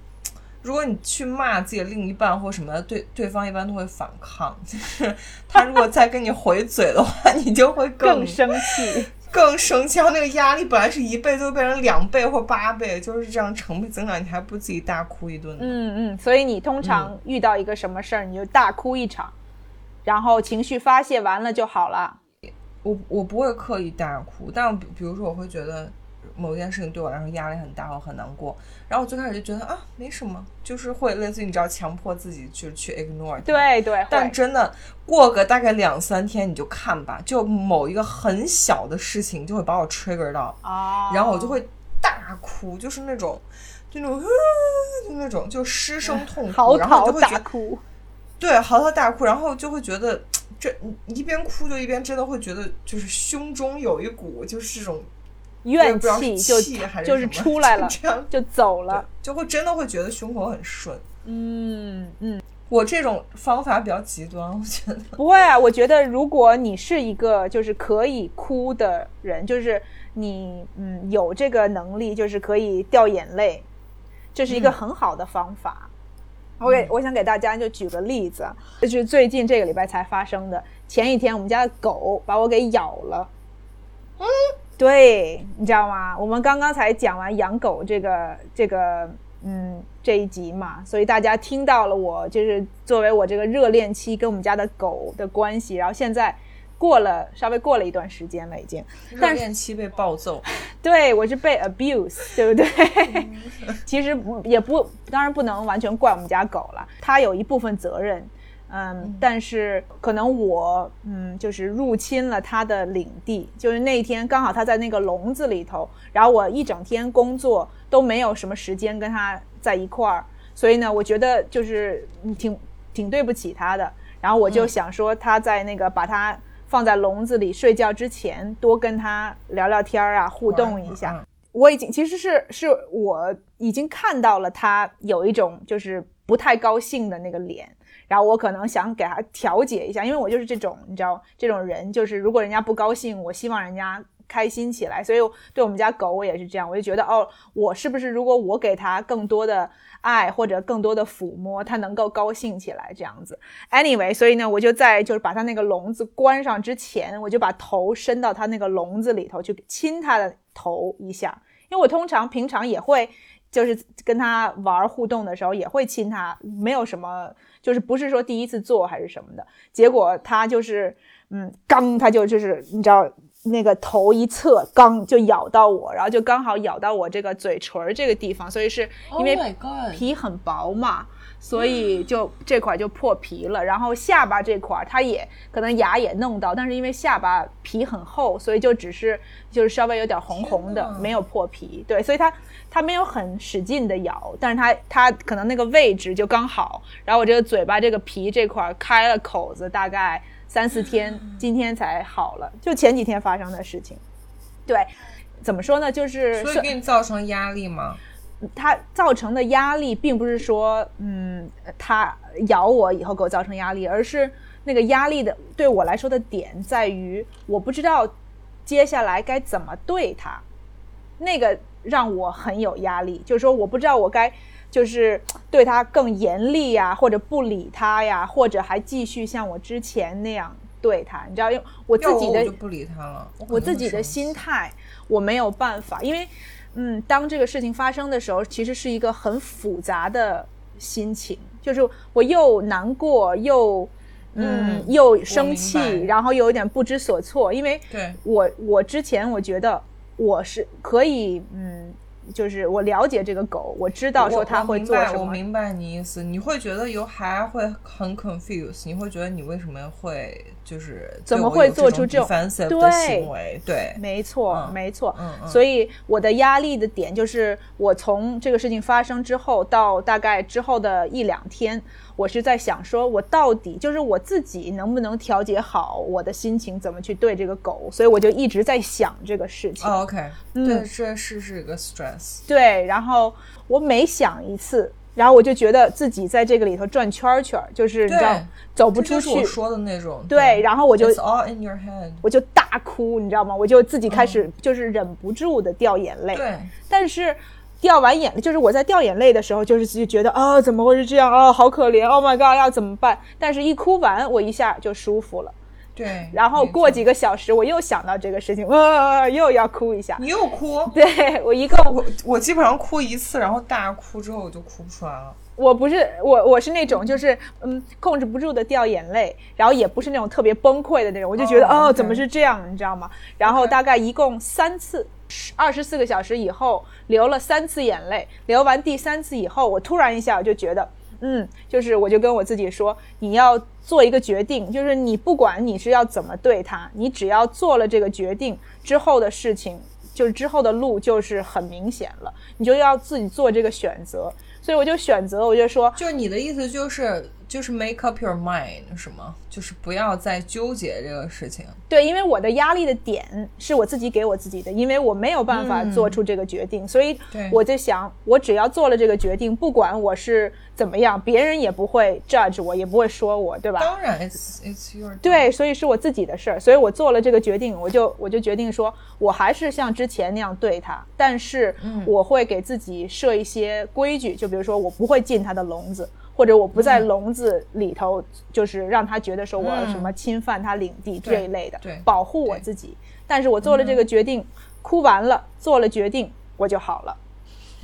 如果你去骂自己的另一半或什么的，对对方一般都会反抗。就是他如果再跟你回嘴的话，你就会更更生气。更生气，然后那个压力本来是一倍，就会变成两倍或八倍，就是这样成倍增长，你还不自己大哭一顿呢？嗯嗯，所以你通常遇到一个什么事儿，你就大哭一场，然后情绪发泄完了就好了。我我不会刻意大哭，但比比如说我会觉得某一件事情对我来说压力很大，我很难过，然后我最开始就觉得啊没什么，就是会类似于你知道强迫自己去去 ignore。对对，但真的过个大概两三天，你就看吧，就某一个很小的事情就会把我 trigger 到，啊，然后我就会大哭，就是那种，就那种，就那种就失声痛哭，然后啕就会觉得大哭。对嚎啕大哭，然后就会觉得这一边哭就一边真的会觉得就是胸中有一股就是这种怨气就就是出来了，这样就走了。就会真的会觉得胸口很顺。嗯嗯，我这种方法比较极端，我觉得。不会啊，我觉得如果你是一个就是可以哭的人，就是你嗯有这个能力，就是可以掉眼泪，这是一个嗯很好的方法。我给我想给大家就举个例子，啊，就是最近这个礼拜才发生的。前一天我们家的狗把我给咬了，嗯，对，你知道吗？我们刚刚才讲完养狗这个这个嗯这一集嘛，所以大家听到了我就是作为我这个热恋期跟我们家的狗的关系，然后现在过了稍微过了一段时间了已经，热但是恋期被暴揍，对我是被 abuse，对不对？其实也不，当然不能完全怪我们家狗了，它有一部分责任。嗯，但是可能我嗯就是入侵了他的领地，就是那天刚好他在那个笼子里头，然后我一整天工作都没有什么时间跟他在一块儿，所以呢，我觉得就是挺挺对不起他的。然后我就想说，他在那个把他放在笼子里睡觉之前，多跟他聊聊天啊，互动一下。我已经其实是是我已经看到了他有一种就是不太高兴的那个脸。然后我可能想给他调节一下，因为我就是这种，你知道，这种人就是如果人家不高兴，我希望人家开心起来。所以对我们家狗，我也是这样，我就觉得哦，我是不是如果我给它更多的爱或者更多的抚摸，它能够高兴起来这样子。Anyway，所以呢，我就在就是把它那个笼子关上之前，我就把头伸到它那个笼子里头去亲它的头一下，因为我通常平常也会就是跟他玩互动的时候也会亲他，没有什么。就是不是说第一次做还是什么的，结果他就是，嗯，刚他就就是你知道那个头一侧刚就咬到我，然后就刚好咬到我这个嘴唇这个地方，所以是因为皮很薄嘛。所以就这块就破皮了，然后下巴这块它也可能牙也弄到，但是因为下巴皮很厚，所以就只是就是稍微有点红红的，没有破皮。对，所以它它没有很使劲的咬，但是它它可能那个位置就刚好。然后我这个嘴巴这个皮这块开了口子，大概三四天，今天才好了，就前几天发生的事情。对，怎么说呢？就是所以给你造成压力吗？它造成的压力，并不是说，嗯，它咬我以后给我造成压力，而是那个压力的对我来说的点在于，我不知道接下来该怎么对它，那个让我很有压力。就是说，我不知道我该就是对他更严厉呀，或者不理他呀，或者还继续像我之前那样对他。你知道，因为我自己的就不理他了，我自己的心态我没有办法，因为。嗯，当这个事情发生的时候，其实是一个很复杂的心情，就是我又难过，又嗯，又生气，然后又有点不知所措，因为我我之前我觉得我是可以嗯。就是我了解这个狗，我知道说它会做什么。我明白你意思，你会觉得有还会很 confused，你会觉得你为什么会就是怎么会做出这种对行为？对，没错，没错。所以我的压力的点就是，我从这个事情发生之后到大概之后的一两天。我是在想，说我到底就是我自己能不能调节好我的心情，怎么去对这个狗？所以我就一直在想这个事情。OK，对，这是是一个 stress。对，然后我每想一次，然后我就觉得自己在这个里头转圈圈，就是你知道走不出去。我说的那种。对，然后我就 all in your head，我就大哭，你知道吗？我就自己开始就是忍不住的掉眼泪。对，但是。掉完眼泪，就是我在掉眼泪的时候，就是自己觉得啊，怎么会是这样啊，好可怜，Oh my god，要怎么办？但是，一哭完，我一下就舒服了。对，然后过几个小时，我又想到这个事情，呃，又要哭一下。你又哭？对我一个，我我基本上哭一次，然后大哭之后我就哭不出来了。我不是我，我是那种就是嗯控制不住的掉眼泪，然后也不是那种特别崩溃的那种，我就觉得哦，怎么是这样，你知道吗？然后大概一共三次。二十四个小时以后流了三次眼泪，流完第三次以后，我突然一下我就觉得，嗯，就是我就跟我自己说，你要做一个决定，就是你不管你是要怎么对他，你只要做了这个决定之后的事情，就是之后的路就是很明显了，你就要自己做这个选择。所以我就选择，我就说，就你的意思就是就是 make up your mind 是吗？就是不要再纠结这个事情。对，因为我的压力的点是我自己给我自己的，因为我没有办法做出这个决定，所以我就想，我只要做了这个决定，不管我是怎么样，别人也不会 judge 我，也不会说我，对吧？当然，it's it's your 对，所以是我自己的事儿，所以我做了这个决定，我就我就决定说，我还是像之前那样对他，但是我会给自己设一些规矩，就比如说我不会进他的笼子。或者我不在笼子里头，就是让他觉得说我什么侵犯他领地这一类的，保护我自己。但是我做了这个决定，哭完了，做了决定，我就好了。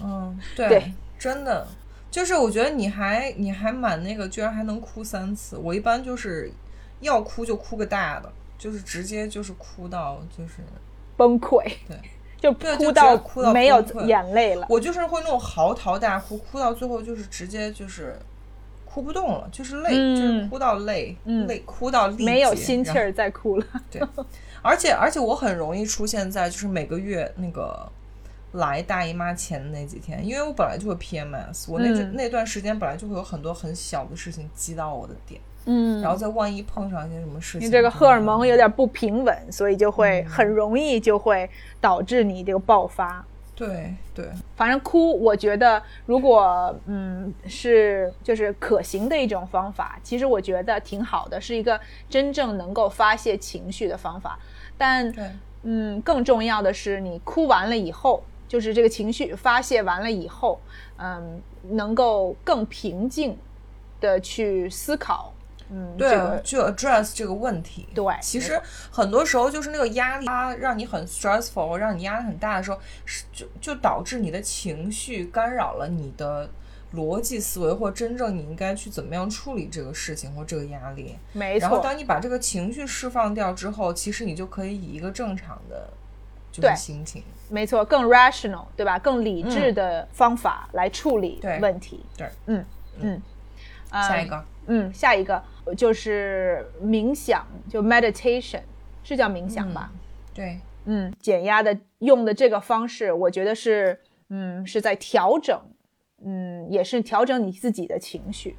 嗯，对，真的，就是我觉得你还你还蛮那个，居然还能哭三次。我一般就是要哭就哭个大的，就是直接就是哭到就是崩溃，对，就哭到哭到没有眼泪了。我就是会那种嚎啕大哭，哭到最后就是直接就是。哭不动了，就是累，嗯就是哭到累，嗯。累哭到没有心气儿再哭了。对，而且而且我很容易出现在就是每个月那个来大姨妈前的那几天，因为我本来就会 PMS，我那、嗯。那段时间本来就会有很多很小的事情击到我的点，嗯。然后再万一碰上一些什么事情，你这个荷尔蒙有点不平稳，所以就会嗯。很容易就会导致你这个爆发。对对，反正哭，我觉得如果嗯是就是可行的一种方法，其实我觉得挺好的，是一个真正能够发泄情绪的方法。但对嗯，更重要的是，你哭完了以后，就是这个情绪发泄完了以后，嗯，能够更平静的去思考，嗯，对，这个就 address 这个问题。对其实很多时候就是那个压力，它让你很 stressful，让你压力很大的时候，是就就导致你的情绪干扰了你的逻辑思维，或真正你应该去怎么样处理这个事情或这个压力。没错，然后当你把这个情绪释放掉之后，其实你就可以以一个正常的，就是心情。没错，更 rational，对吧？更理智的方法来处理对问题。对，嗯嗯，嗯下一个，嗯，下一个就是冥想，就 meditation，是叫冥想吧？对，嗯，减压的用的这个方式，我觉得是，嗯，是在调整，嗯，也是调整你自己的情绪。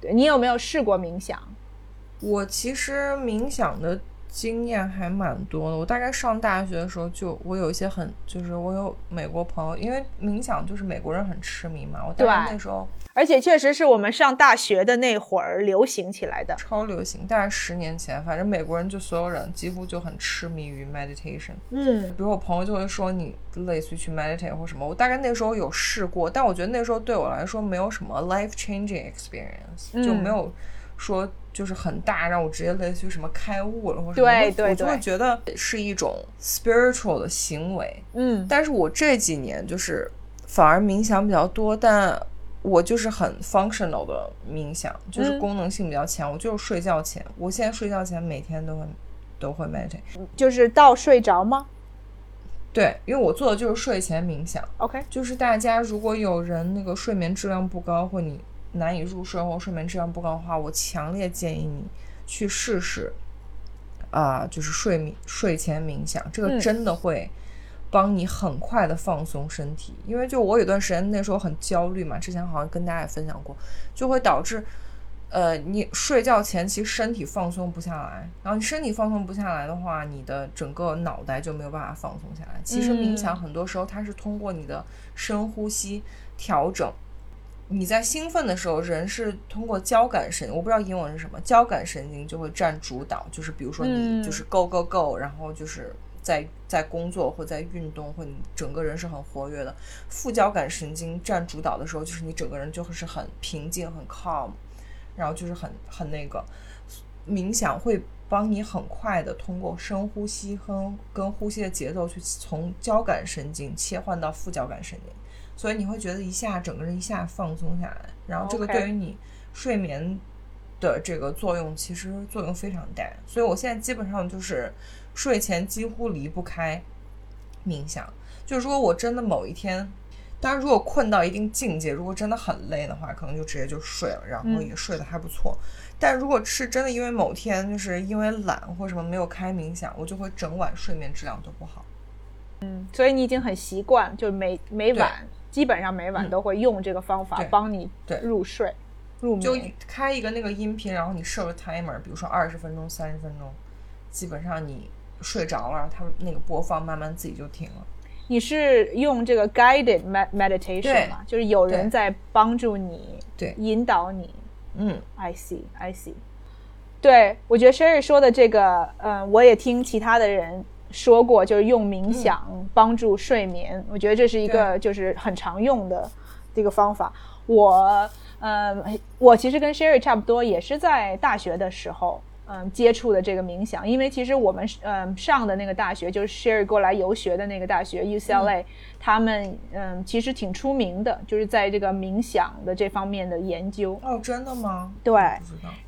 对你有没有试过冥想？我其实冥想的经验还蛮多的。我大概上大学的时候就，我有一些很，就是我有美国朋友，因为冥想就是美国人很痴迷嘛。我大概那时候而且确实是我们上大学的那会儿流行起来的。超流行，大概十年前，反正美国人就所有人几乎就很痴迷于 meditation。嗯比如我朋友就会说你类似于去 meditate 或什么，我大概那时候有试过，但我觉得那时候对我来说没有什么 life changing experience，、嗯就没有说就是很大让我直接类似于什么开悟了或什么，对对我我就会觉得是一种 spiritual 的行为。嗯但是我这几年就是反而冥想比较多，但我就是很 functional 的冥想，就是嗯功能性比较强。我就是睡觉前，我现在睡觉前每天都会都会 meditate。就是到睡着吗对，因为我做的就是睡前冥想。？OK，就是大家如果有人那个睡眠质量不高，或你难以入睡或睡眠质量不高的话，我强烈建议你去试试，啊、就是睡眠睡前冥想，这个嗯真的会帮你很快的放松身体。因为就我有段时间那时候很焦虑嘛，之前好像跟大家也分享过，就会导致。呃，你睡觉前其实身体放松不下来，然后你身体放松不下来的话，你的整个脑袋就没有办法放松下来。其实冥想很多时候它是通过你的深呼吸调整。你在兴奋的时候，人是通过交感神，我不知道英文是什么，交感神经就会占主导。就是比如说嗯你就是 go go go，、然后就是在在工作或在运动，或你整个人是很活跃的。副交感神经占主导的时候，就是你整个人就会是很平静、很 calm，然后就是很很那个。冥想会帮你很快的通过深呼吸和跟呼吸的节奏去从交感神经切换到副交感神经，所以你会觉得一下整个人一下放松下来，然后这个对于你睡眠的这个作用其实作用非常大，所以我现在基本上就是睡前几乎离不开冥想，就如果我真的某一天。当然，如果困到一定境界，如果真的很累的话，可能就直接就睡了，然后嗯也睡得还不错。但如果是真的因为某天就是因为懒或什么没有开冥想，我就会整晚睡眠质量都不好。嗯所以你已经很习惯，就是每每晚基本上每晚嗯都会用这个方法帮你对入睡、入眠就。开一个那个音频，然后你设个 timer，比如说二十分钟、三十分钟，基本上你睡着了，它那个播放慢慢自己就停了。你是用这个 guided med- meditation 对吗？就是有人在帮助你，对引导你。嗯，I see, I see。对，我觉得 Sherry 说的这个，嗯、我也听其他的人说过，就是用冥想帮助睡眠。我觉得这是一个就是很常用的这个方法。我，呃，我其实跟 Sherry 差不多，也是在大学的时候。嗯，接触的这个冥想，因为其实我们嗯上的那个大学就是 Sherry 过来游学的那个大学 UCLA，、他们嗯其实挺出名的，就是在这个冥想的这方面的研究。哦，真的吗？对。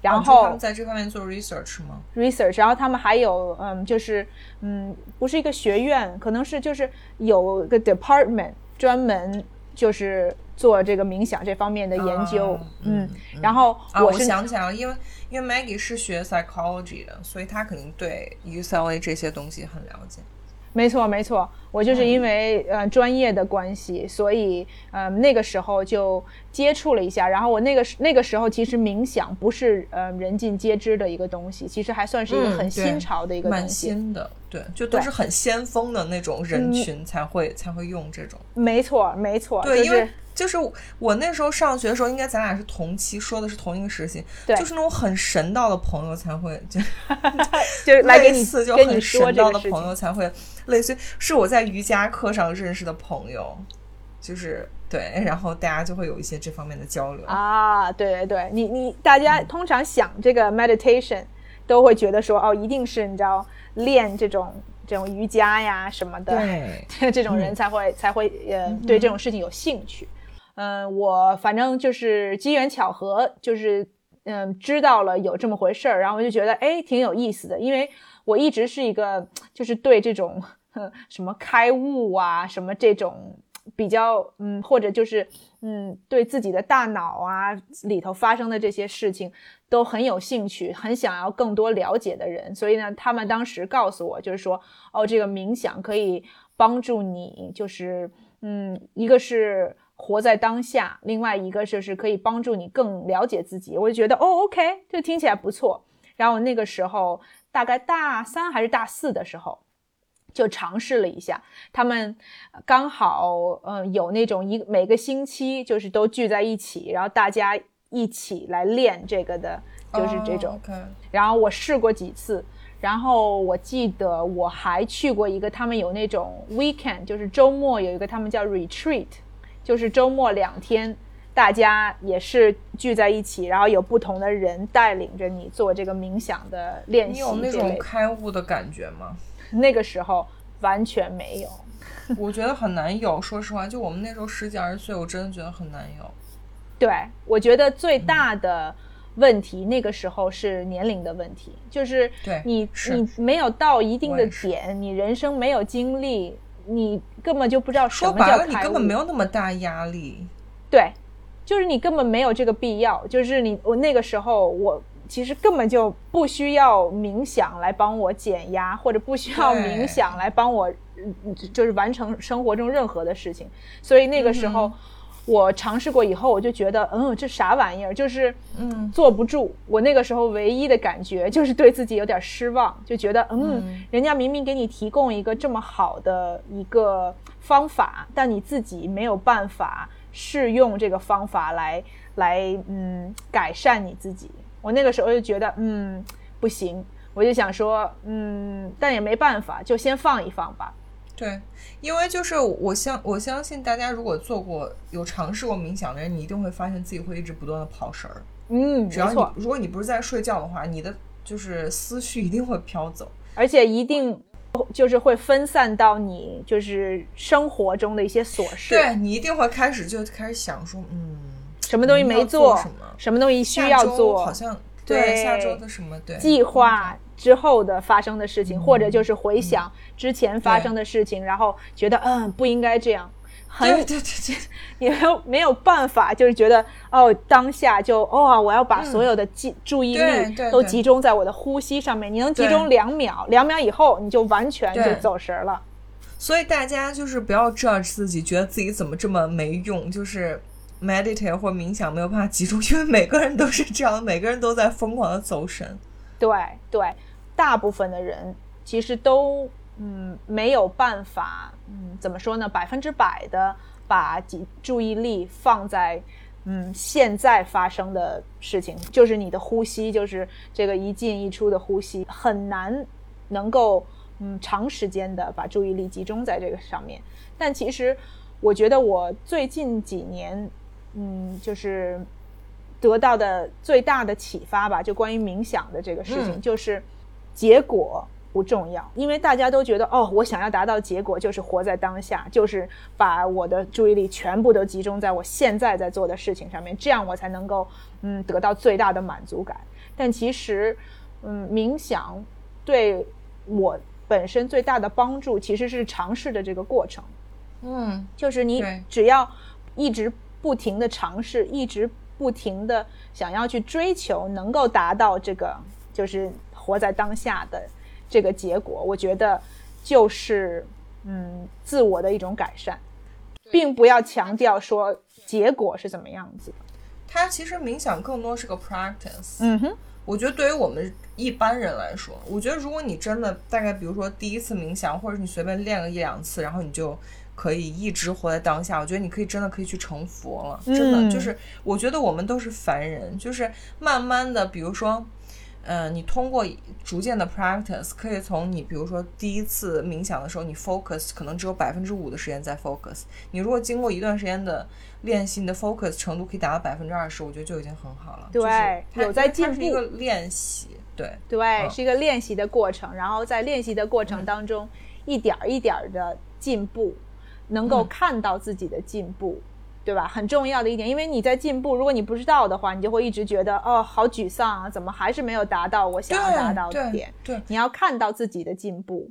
然哦他后们在这方面做 research 吗？research，然后他们还有嗯，就是嗯，不是一个学院，可能是就是有个 department 专门就是做这个冥想这方面的研究，啊嗯嗯，然后啊，我想起来了，因为因为 Maggie 是学 psychology 的，所以他肯定对 UCLA 这些东西很了解。没错，没错，我就是因为、呃专业的关系，所以呃那个时候就接触了一下。然后我那个时那个时候其实冥想不是呃人尽皆知的一个东西，其实还算是一个很新潮的一个东西。蛮新的，对，就都是很先锋的那种人群才会、才会用这种。没错，没错，对，就是因为就是我那时候上学的时候，应该咱俩是同期，说的是同一个时期，对就是那种很神道的朋友才会就 就是来给你 类似就很说神道的。朋友才会类似是我在瑜伽课上认识的朋友，就是对，然后大家就会有一些这方面的交流。啊，对对对，你你大家通常想这个 meditation，都会觉得说哦，一定是你知道练这种这种瑜伽呀什么的，对，这种人才会、才会呃对这种事情有兴趣。嗯、我反正就是机缘巧合，就是嗯、知道了有这么回事儿，然后我就觉得哎挺有意思的，因为我一直是一个就是对这种什么开悟啊什么这种比较嗯或者就是嗯对自己的大脑啊里头发生的这些事情都很有兴趣，很想要更多了解的人，所以呢，他们当时告诉我就是说哦，这个冥想可以帮助你，就是嗯，一个是活在当下，另外一个就是可以帮助你更了解自己。我就觉得哦，OK，这听起来不错。然后那个时候大概大三还是大四的时候，就尝试了一下。他们刚好嗯、呃有那种一每个星期就是都聚在一起，然后大家一起来练这个的，就是这种。然后我试过几次，然后我记得我还去过一个，他们有那种 weekend，就是周末有一个他们叫 retreat，就是周末两天，大家也是聚在一起，然后有不同的人带领着你做这个冥想的练习你有那。种开悟的感觉吗？那个时候完全没有。我觉得很难有，说实话，就我们那时候十几二十岁，我真的觉得很难有。对，我觉得最大的问题，那个时候是年龄的问题，就是对你是你没有到一定的点，你人生没有经历，你根本就不知道什说白了，你么叫开悟。根本没有那么大压力。对，就是你根本没有这个必要。就是你我那个时候我。其实根本就不需要冥想来帮我减压，或者不需要冥想来帮我，嗯就是完成生活中任何的事情。所以那个时候，嗯我尝试过以后，我就觉得，嗯，这啥玩意儿，就是嗯坐不住。我那个时候唯一的感觉 就是对自己有点失望，就觉得，嗯，嗯人家明明给你提供一个这么好的一个方法，但你自己没有办法试用这个方法来来，嗯，改善你自己。我那个时候就觉得，嗯，不行，我就想说，嗯，但也没办法，就先放一放吧。对，因为就是我相我相信大家如果做过有尝试过冥想的人，你一定会发现自己会一直不断的跑神儿。嗯，只要你如果你不是在睡觉的话，你的就是思绪一定会飘走。而且一定就是会分散到你就是生活中的一些琐事，对你一定会开始就开始想说，嗯，什么东西没做什么什么东西需要做，好像对下周的什么对计划之后的发生的事情，嗯。或者就是回想之前发生的事情，然后觉得嗯不应该这样，很对对对对，也没有没有办法，就是觉得哦当下就哦我要把所有的记、注意力都集中在我的呼吸上面，你能集中两秒，两秒以后你就完全就走神儿了。所以大家就是不要 judge 自己，觉得自己怎么这么没用，就是 meditate 或冥想没有办法集中，因为每个人都是这样，每个人都在疯狂的走神。对对，大部分的人其实都嗯没有办法，嗯怎么说呢，百分之百的把集注意力放在嗯现在发生的事情，就是你的呼吸，就是这个一进一出的呼吸，很难能够嗯长时间的把注意力集中在这个上面。但其实我觉得我最近几年，嗯，就是得到的最大的启发吧，就关于冥想的这个事情，嗯就是结果不重要，因为大家都觉得哦，我想要达到结果，就是活在当下，就是把我的注意力全部都集中在我现在在做的事情上面，这样我才能够嗯得到最大的满足感。但其实，嗯，冥想对我本身最大的帮助其实是尝试的这个过程。嗯，就是你只要一直不停的尝试，一直不停的想要去追求，能够达到这个就是活在当下的这个结果，我觉得就是嗯自我的一种改善，并不要强调说结果是怎么样子的。它其实冥想更多是个 practice。嗯哼，我觉得对于我们一般人来说，我觉得如果你真的大概比如说第一次冥想，或者你随便练个一两次，然后你就可以一直活在当下，我觉得你可以真的可以去成佛了。真的嗯就是，我觉得我们都是凡人，就是慢慢的，比如说。嗯，你通过逐渐的 practice，可以从你比如说第一次冥想的时候，你 focus 可能只有百分之五的时间在 focus。你如果经过一段时间的练习，你的 focus 程度可以达到百分之二十，我觉得就已经很好了。对就是有在进步它是一个练习，对。对，嗯是一个练习的过程，然后在练习的过程当中，一点儿一点儿的进步，能够嗯看到自己的进步，对吧？很重要的一点，因为你在进步，如果你不知道的话，你就会一直觉得哦，好沮丧啊，怎么还是没有达到我想要达到的对点？对你要看到自己的进步，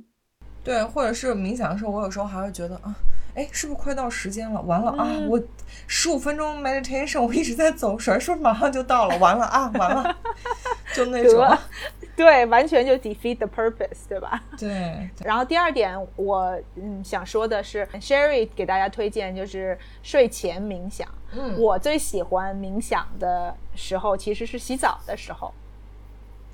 对，或者是冥想的时候，我有时候还会觉得啊，哎，是不是快到时间了？完了啊，嗯我十五分钟 meditation，我一直在走神，是不是马上就到了？完了啊，完了，就那种得，对，完全就 defeat the purpose，对吧？对对然后第二点，我嗯想说的是，Sherry 给大家推荐就是睡前冥想。嗯我最喜欢冥想的时候其实是洗澡的时候。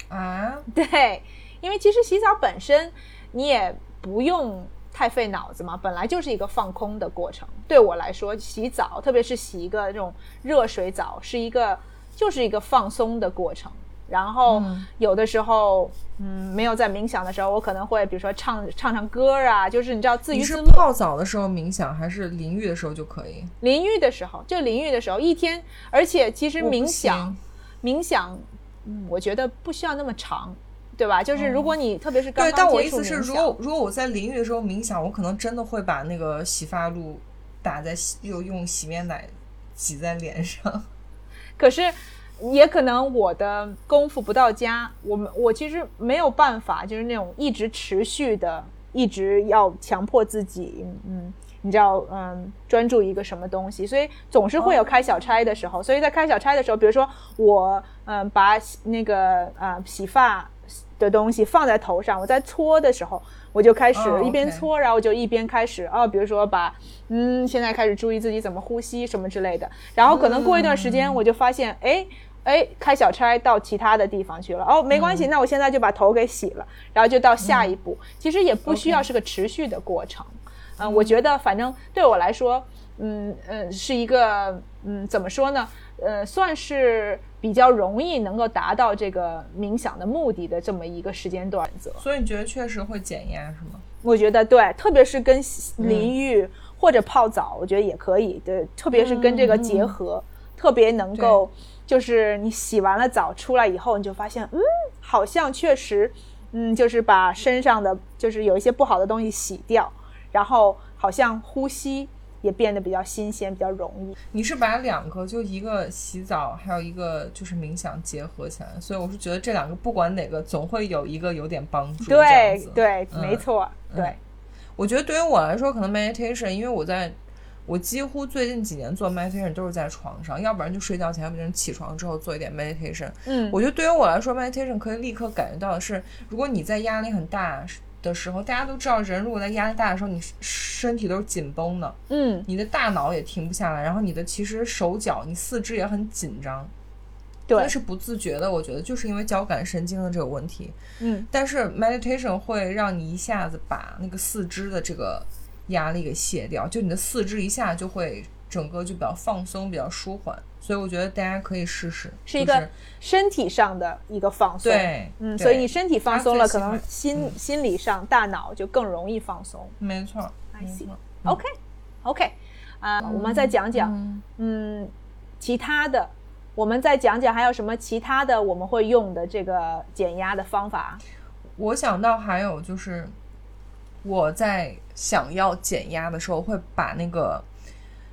啊，对，因为其实洗澡本身你也不用太费脑子嘛，本来就是一个放空的过程。对我来说，洗澡，特别是洗一个这种热水澡，是一个就是一个放松的过程。然后嗯有的时候，嗯，没有在冥想的时候，我可能会比如说唱唱唱歌啊，就是你知道自娱自乐。泡澡的时候冥想，还是淋浴的时候就可以？淋浴的时候，就淋浴的时候，一天，而且其实冥想，冥想，嗯，我觉得不需要那么长，对吧？就是如果你特别是刚但我意思是，如果如果我在淋浴的时候冥想，我可能真的会把那个洗发露打在洗，又用洗面奶挤在脸上。可是也可能我的功夫不到家，我们我其实没有办法，就是那种一直持续的，一直要强迫自己，嗯。你知道，嗯，专注一个什么东西，所以总是会有开小差的时候。所以在开小差的时候，比如说我，嗯，把那个呃洗发的东西放在头上，我在搓的时候，我就开始哦一边搓，然后就一边开始哦，比如说把嗯，现在开始注意自己怎么呼吸什么之类的。然后可能过一段时间，我就发现，哎。哎，开小差到其他的地方去了。哦，没关系，那我现在就把头给洗了，然后就到下一步。其实也不需要是个持续的过程。嗯、我觉得反正对我来说，嗯嗯，是一个嗯，怎么说呢？呃，算是比较容易能够达到这个冥想的目的的这么一个时间段择。所以你觉得确实会减压是吗？我觉得对，特别是跟淋浴或者泡澡，我觉得也可以。对，特别是跟这个结合，特别能够，就是你洗完了澡出来以后，你就发现，嗯，好像确实，嗯，就是把身上的就是有一些不好的东西洗掉，然后好像呼吸也变得比较新鲜，比较容易。你是把两个就一个洗澡，还有一个就是冥想结合起来，所以我是觉得这两个不管哪个，总会有一个有点帮助。对对，嗯没错，对嗯。我觉得对于我来说，可能 meditation，因为我在我几乎最近几年做 meditation 都是在床上，要不然就睡觉前，要不然就起床之后做一点 meditation。嗯，我觉得对于我来说，meditation 可以立刻感觉到的是，如果你在压力很大的时候，大家都知道，人如果在压力大的时候，你身体都是紧绷的，嗯，你的大脑也停不下来，然后你的其实手脚、你四肢也很紧张，对那，是不自觉的。我觉得就是因为交感神经的这个问题。嗯，但是 meditation 会让你一下子把那个四肢的这个压力给卸掉，就你的四肢一下就会整个就比较放松，比较舒缓。所以我觉得大家可以试试，是一个身体上的一个放松。对，嗯，所以你身体放松了，可能心、嗯心理上、大脑就更容易放松。没错 I 没 see 错 OK OK，啊、我们再讲讲，嗯嗯，其他的，我们再讲讲还有什么其他的我们会用的这个减压的方法。我想到还有就是，我在想要减压的时候，会把那个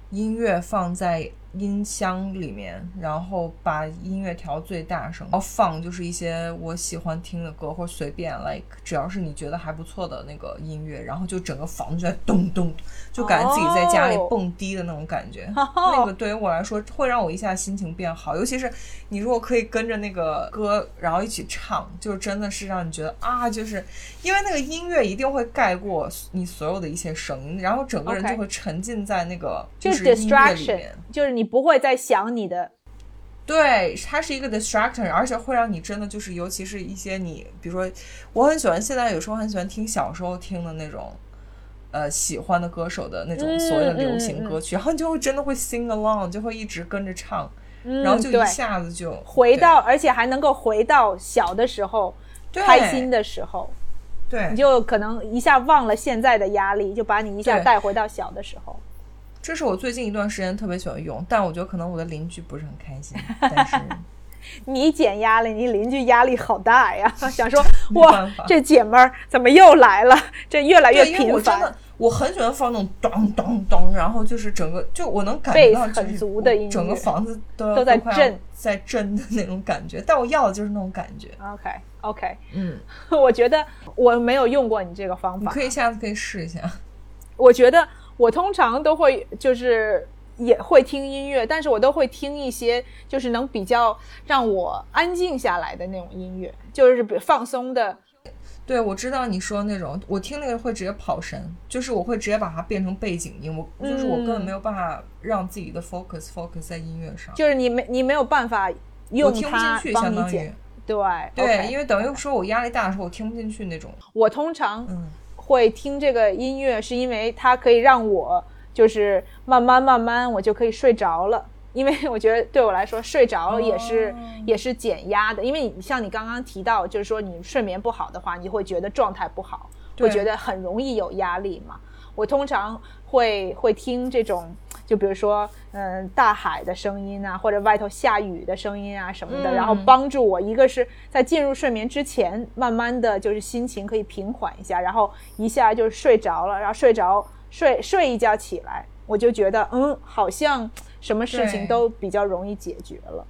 音乐放在音箱里面，然后把音乐调最大声，然后放就是一些我喜欢听的歌，或者随便 like 只要是你觉得还不错的那个音乐，然后就整个房子就在咚咚，就感觉自己在家里蹦迪的那种感觉。那个对于我来说会让我一下心情变好，尤其是你如果可以跟着那个歌，然后一起唱，就真的是让你觉得啊，就是因为那个音乐一定会盖过你所有的一些声音，然后整个人就会沉浸在那个就是音乐里面。就是你不会再想你的对，它是一个 distraction，而且会让你真的就是，尤其是一些你，比如说，我很喜欢现在有时候很喜欢听小时候听的那种，呃，喜欢的歌手的那种嗯所谓的流行歌曲，然后你就会真的会 sing along，就会一直跟着唱，嗯然后就一下子就回到，而且还能够回到小的时候，开心的时候，对。你，就可能一下忘了现在的压力，就把你一下带回到小的时候。这是我最近一段时间特别喜欢用，但我觉得可能我的邻居不是很开心，但是 你减压力，你邻居压力好大呀！想说哇，这姐们儿怎么又来了？这越来越频繁我真的。我很喜欢放那种咚咚咚，然后就是整个就我能感觉到就是很足的音乐整个房子都都在震在震的那种感觉。但我要的就是那种感觉。OK OK，嗯，我觉得我没有用过你这个方法你可。以下次可以试一下。我觉得我通常都会就是也会听音乐，但是我都会听一些就是能比较让我安静下来的那种音乐，就是比放松的。对，我知道你说那种，我听那个会直接跑神，就是我会直接把它变成背景音，我就是我根本嗯没有办法让自己的 focus focus 在音乐上，就是你没你没有办法我用它帮你解。对对因为等于说我压力大的时候我听不进去那种。我通常嗯，会听这个音乐，是因为它可以让我就是慢慢慢慢我就可以睡着了。因为我觉得对我来说，睡着也是、哦也是减压的。因为你像你刚刚提到，就是说你睡眠不好的话，你会觉得状态不好，会觉得很容易有压力嘛。我通常会会听这种，就比如说嗯大海的声音啊，或者外头下雨的声音啊什么的，嗯。然后帮助我一个是在进入睡眠之前，慢慢的就是心情可以平缓一下，然后一下就睡着了，然后睡着睡睡一觉起来，我就觉得嗯，好像什么事情都比较容易解决了。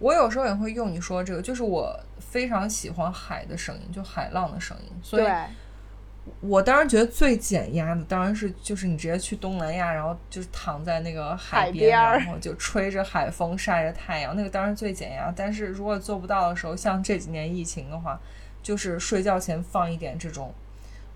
我有时候也会用你说这个，就是我非常喜欢海的声音，就海浪的声音，所以对，我当然觉得最减压的当然是就是你直接去东南亚，然后就是躺在那个海海边然后就吹着海风晒着太阳，那个当然最减压。但是如果做不到的时候，像这几年疫情的话，就是睡觉前放一点这种，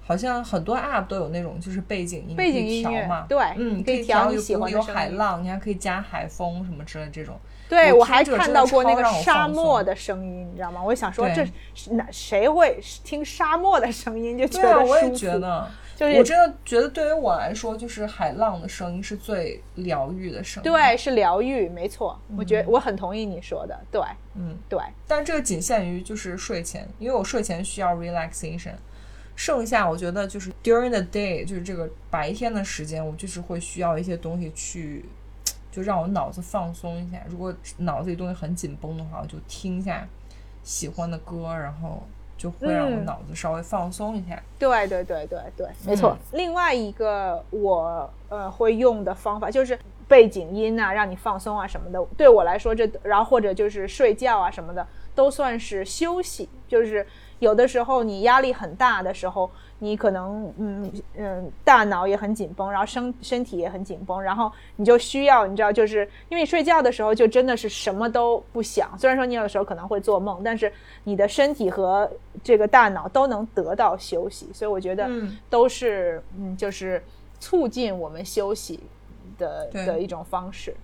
好像很多 app 都有那种就是背景音背景音乐调嘛，对嗯，你可以以调有调你喜欢有海浪，你还可以加海风什么之类的这种。对我还看到过那个沙漠的声音，你知道吗？我想说这是哪谁会听沙漠的声音就觉对啊，得我也？觉得。就是我真的觉得，对于我来说，就是海浪的声音是最疗愈的声音。，对，是疗愈，没错。我觉得我很同意你说的，对嗯，对。但这个仅限于就是睡前，因为我睡前需要 relaxation。剩下我觉得就是 during the day，就是这个白天的时间，我就是会需要一些东西去，就让我脑子放松一下。如果脑子里东西很紧绷的话，我就听一下喜欢的歌，然后就会让我嗯脑子稍微放松一下。对对对对对，没错。另外一个我呃会用的方法就是背景音啊，让你放松啊什么的。对我来说这，然后或者就是睡觉啊什么的，都算是休息。就是有的时候你压力很大的时候，你可能嗯嗯大脑也很紧绷，然后身身体也很紧绷，然后你就需要你知道，就是因为你睡觉的时候就真的是什么都不想。虽然说你有的时候可能会做梦，但是你的身体和这个大脑都能得到休息，所以我觉得嗯都是嗯，就是促进我们休息的的一种方式。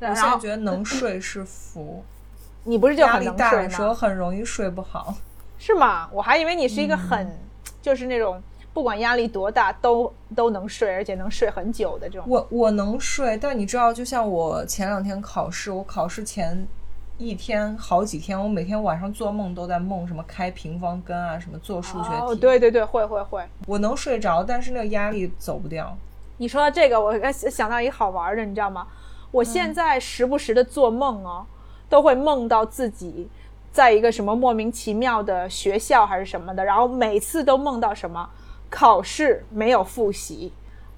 我现在觉得能睡是福，你不是就很能睡大的时候吗？很容易睡不好。是吗？我还以为你是一个很、嗯就是那种不管压力多大都都能睡，而且能睡很久的这种。我我能睡，但你知道，就像我前两天考试，我考试前一天好几天，我每天晚上做梦都在梦什么开平方根啊，什么做数学题。哦，对对对，会会会。我能睡着，但是那个压力走不掉。你说到这个，我想到一个好玩的，你知道吗？我现嗯在时不时的做梦哦，都会梦到自己在一个什么莫名其妙的学校还是什么的，然后每次都梦到什么考试没有复习，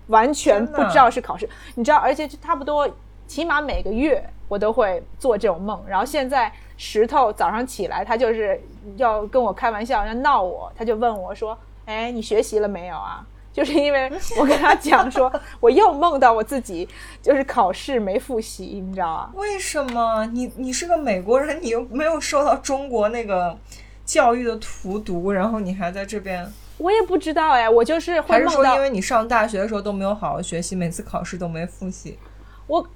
完全不知道是考试。你知道，而且就差不多起码每个月我都会做这种梦。然后现在石头早上起来，他就是要跟我开玩笑，要闹我，他就问我说：“哎，你学习了没有啊？”就是因为我跟他讲说，我又梦到我自己就是考试没复习，你知道吗？为什么？你你是个美国人，你又没有受到中国那个教育的荼毒，然后你还在这边？我也不知道哎，我就是会还是说因为你上大学的时候都没有好好学习，每次考试都没复习？我，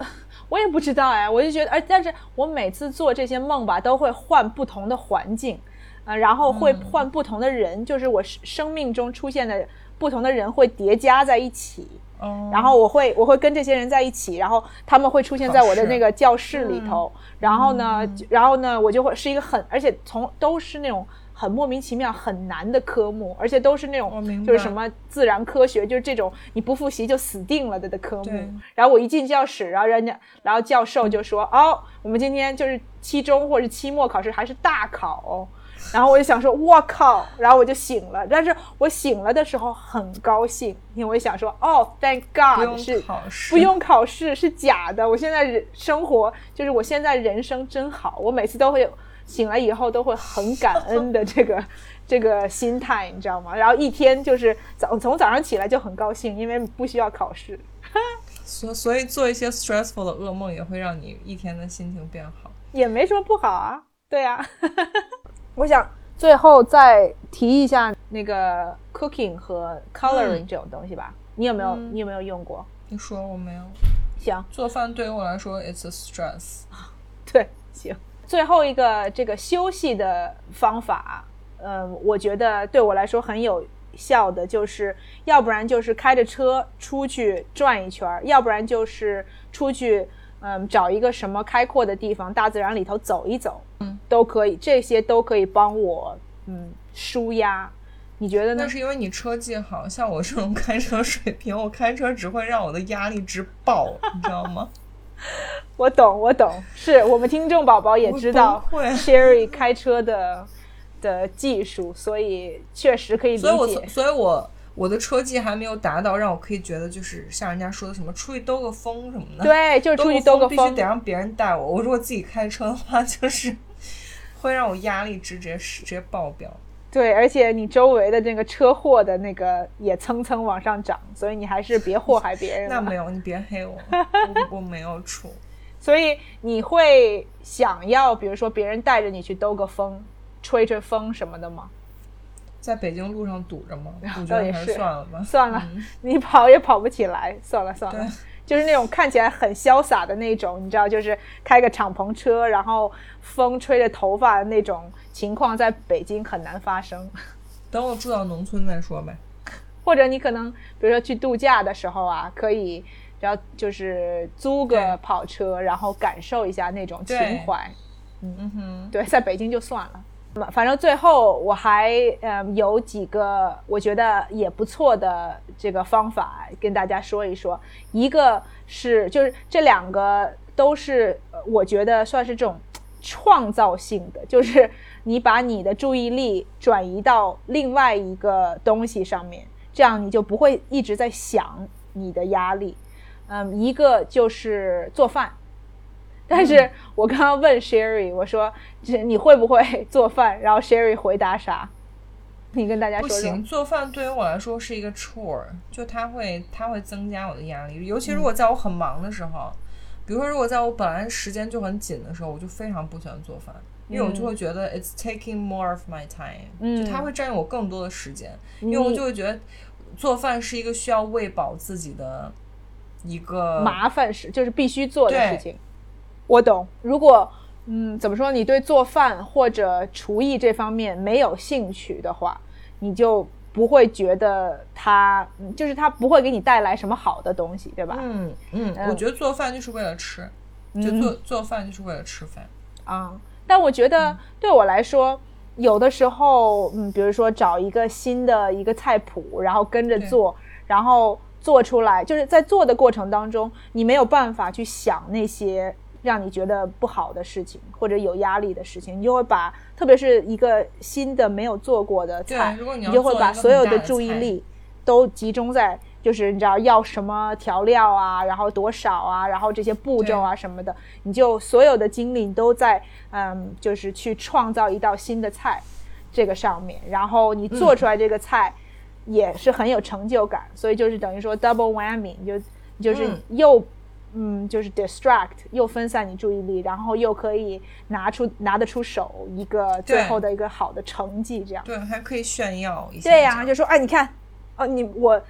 我也不知道哎，我就觉得，而但是我每次做这些梦吧，都会换不同的环境，呃，然后会换不同的人，就是我生生命中出现的不同的人会叠加在一起，嗯，然后我会我会跟这些人在一起，然后他们会出现在我的那个教室里头，然后呢，就然后呢，我就会是一个很，而且从都是那种很莫名其妙很难的科目，而且都是那种就是什么自然科学，就是这种你不复习就死定了的的科目。然后我一进教室，然后人家，然后教授就说：“哦，我们今天就是期中或者期末考试还是大考。哦。”然后我就想说，我靠！然后我就醒了，但是我醒了的时候很高兴，因为我想说，哦，Thank God，用是考试，不用考试是假的。我现在人生活就是我现在人生真好，我每次都会醒来以后都会很感恩的这个 这个心态，你知道吗？然后一天就是早从早上起来就很高兴，因为不需要考试。所所以做一些 stressful 的噩梦也会让你一天的心情变好。也没什么不好啊，对啊。我想最后再提一下那个 cooking 和 coloring 这种东西吧，你有没有、你有没有用过？你说我没有行，做饭对于我来说，it's a stress。对，行。最后一个这个休息的方法，嗯，我觉得对我来说很有效的，就是要不然就是开着车出去转一圈儿，要不然就是出去，嗯，找一个什么开阔的地方，大自然里头走一走，嗯，都可以，这些都可以帮我，嗯，舒压。你觉得呢那？是因为你车技好，像我这种开车水平，我开车只会让我的压力值爆，你知道吗？我懂，我懂，是我们听众宝宝也知道 Sherry 开车的的技术，所以确实可以理所以我解。所以我我的车技还没有达到让我可以觉得就是像人家说的什么出去兜个风什么的。，对，就是出去兜个风必须得。让别人带我。我如果自己开车的话，就是会让我压力值直接直接爆表。对，而且你周围的那个车祸的那个也蹭蹭往上涨，所以你还是别祸害别人。那没有，你别黑我，我我没有出。所以你会想要，比如说别人带着你去兜个风，吹吹风什么的吗？在北京路上堵着吗？我觉得还是是算了吧。算了，嗯 你跑也跑不起来，算了算了。就是那种看起来很潇洒的那种，你知道，就是开个敞篷车，然后风吹着头发的那种情况，在北京很难发生。等我住到农村再说呗。或者你可能，比如说去度假的时候啊，可以，然后就是租个跑车，然后感受一下那种情怀。嗯哼，对，在北京就算了。反正最后我还嗯有几个我觉得也不错的这个方法跟大家说一说。一个是就是这两个都是我觉得算是这种创造性的，就是你把你的注意力转移到另外一个东西上面，这样你就不会一直在想你的压力。嗯，一个就是做饭。但是我刚刚问 Sherry，我说这你会不会做饭？然后 Sherry 回答啥？你跟大家说行，。做饭对于我来说是一个 chore，就它会它会增加我的压力，尤其如果在我很忙的时候，比如说如果在我本来时间就很紧的时候，我就非常不喜欢做饭，因为我就会觉得 it's taking more of my time，、嗯就它会占用我更多的时间，因为我就会觉得做饭是一个需要喂饱自己的一个麻烦事就是必须做的事情。我懂。如果嗯，怎么说？你对做饭或者厨艺这方面没有兴趣的话，你就不会觉得它，嗯就是它不会给你带来什么好的东西，对吧？嗯嗯，嗯我觉得做饭就是为了吃，就嗯做做饭就是为了吃饭。啊、但我觉得对我来说，有的时候，嗯，比如说找一个新的一个菜谱，然后跟着做，然后做出来，就是在做的过程当中，你没有办法去想那些让你觉得不好的事情或者有压力的事情，你就会把，特别是一个新的没有做过的菜，你就会把所有的注意力都集中在就是你知道要什么调料啊，然后多少啊，然后这些步骤啊什么的，你就所有的精力都在嗯，就是去创造一道新的菜这个上面，然后你做出来这个菜也是很有成就感，所以就是等于说 double whammy，你就就是又嗯就是 distract 又分散你注意力，然后又可以拿出拿得出手一个最后的一个好的成绩，这样对，还可以炫耀一下。对呀、就说哎，你看，哦，你我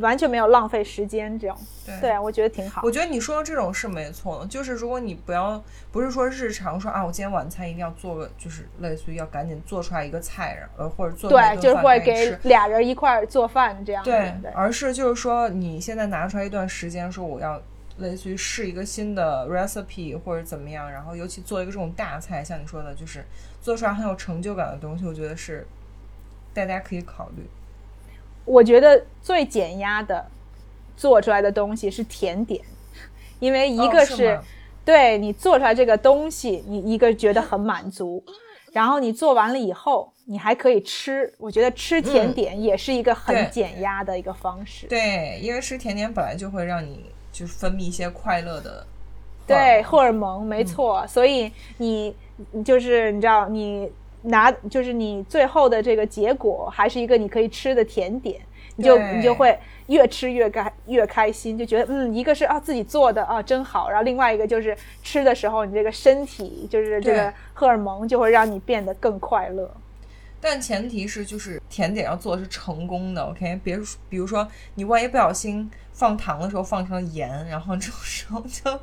完全没有浪费时间，这样对对啊，我觉得挺好我。觉得你说的这种是没错的，就是如果你不要不是说日常说啊，我今天晚餐一定要做个，就是类似于要赶紧做出来一个菜，然呃或者做对，就是会给俩人一块儿做饭这样子。对对，而是就是说你现在拿出来一段时间，说我要类似于试一个新的 recipe 或者怎么样，然后尤其做一个这种大菜，像你说的，就是做出来很有成就感的东西，我觉得是大家可以考虑。我觉得最减压的做出来的东西是甜点，因为一个哦是吗对你做出来这个东西，你一个觉得很满足，然后你做完了以后，你还可以吃。我觉得吃甜点也是一个很减压的一个方式。对，因为吃甜点本来就会让你就是分泌一些快乐的对，荷尔蒙。没错，所以你你就是你知道你拿就是你最后的这个结果还是一个你可以吃的甜点，你就你就会越吃越开越开心，就觉得嗯，一个是啊自己做的啊真好，然后另外一个就是吃的时候你这个身体就是这个荷尔蒙就会让你变得更快乐。但前提是就是甜点要做的是成功的，OK？别比如说你万一不小心放糖的时候放成了盐，然后这种时候就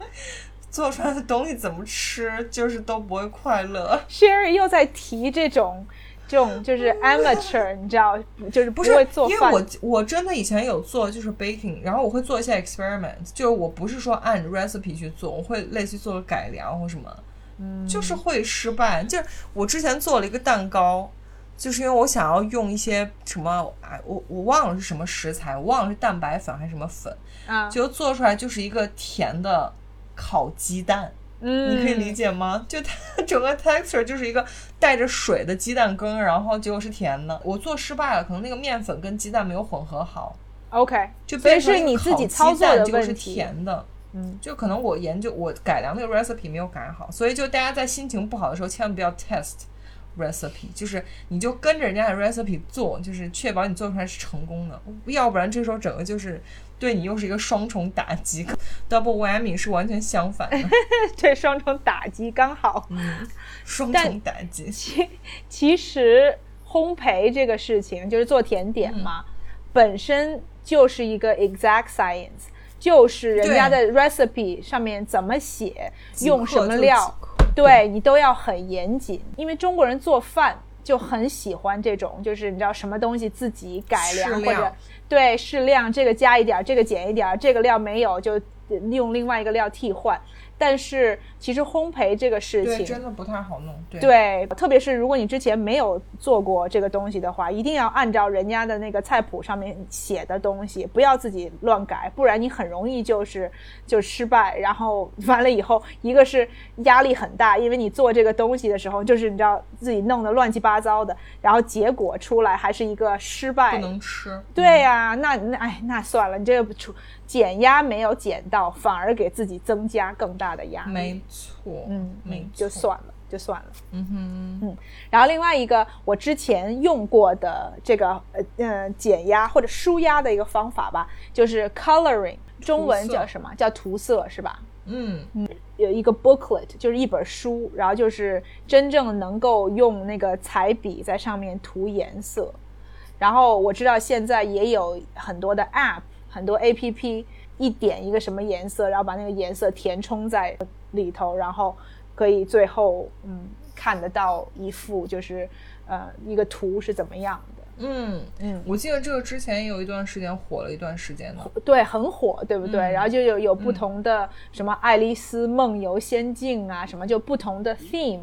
做出来的东西怎么吃就是都不会快乐。Sherry 又在提这种这种就是 amateur，你知道，就是不会做饭。因为我我真的以前有做就是 baking，然后我会做一些 experiment，就是我不是说按 recipe 去做，我会类似于做个改良或什么，嗯，就是会失败。就是我之前做了一个蛋糕，就是因为我想要用一些什么，哎，我我忘了是什么食材，我忘了是蛋白粉还是什么粉，啊，结果做出来就是一个甜的烤鸡蛋。嗯，你可以理解吗？就它整个 texture 就是一个带着水的鸡蛋羹，然后结果是甜的。我做失败了，可能那个面粉跟鸡蛋没有混合好，OK，就所以变成一个是你自己操作的蛋结果是问题。甜的。嗯，就可能我研究我改良那个 recipe 没有改好，所以就大家在心情不好的时候，千万不要 test recipe，就是你就跟着人家的 recipe 做，就是确保你做出来是成功的，要不然这时候整个就是对你又是一个双重打击，double whammy 是完全相反的，对，双重打击刚好。双重打击。其其实烘焙这个事情，就是做甜点嘛，本身就是一个 exact science，就是人家的 recipe 上面怎么写，用什么料，对你都要很严谨。因为中国人做饭就很喜欢这种，就是你知道什么东西自己改良或者对适量，这个加一点儿，这个减一点儿，这个料没有就用另外一个料替换。但是其实烘焙这个事，情，真的不太好弄。对，对，特别是如果你之前没有做过这个东西的话，一定要按照人家的那个菜谱上面写的东西，不要自己乱改，不然你很容易就是就失败。然后完了以后，一个是压力很大，因为你做这个东西的时候，就是你知道自己弄得乱七八糟的，然后结果出来还是一个失败不。能吃。对呀、那那哎，那算了，你这个出减压没有减到，反而给自己增加更大的压力。没错，嗯，没嗯，就。算了，就算了。嗯哼，嗯然后另外一个我之前用过的这个呃呃减压或者舒压的一个方法吧，就是 coloring，中文叫什么？叫涂色是吧？嗯嗯，有一个 booklet，就是一本书，然后就是真正能够用那个彩笔在上面涂颜色。然后我知道现在也有很多的 app，很多 app，一点一个什么颜色，然后把那个颜色填充在里头，然后可以最后嗯看得到一幅就是呃一个图是怎么样的。嗯嗯我记得这个之前有一段时间火了一段时间呢。对，很火，对不对？嗯然后就有有不同的什么《爱丽丝梦游仙境》啊，什么就不同的 theme。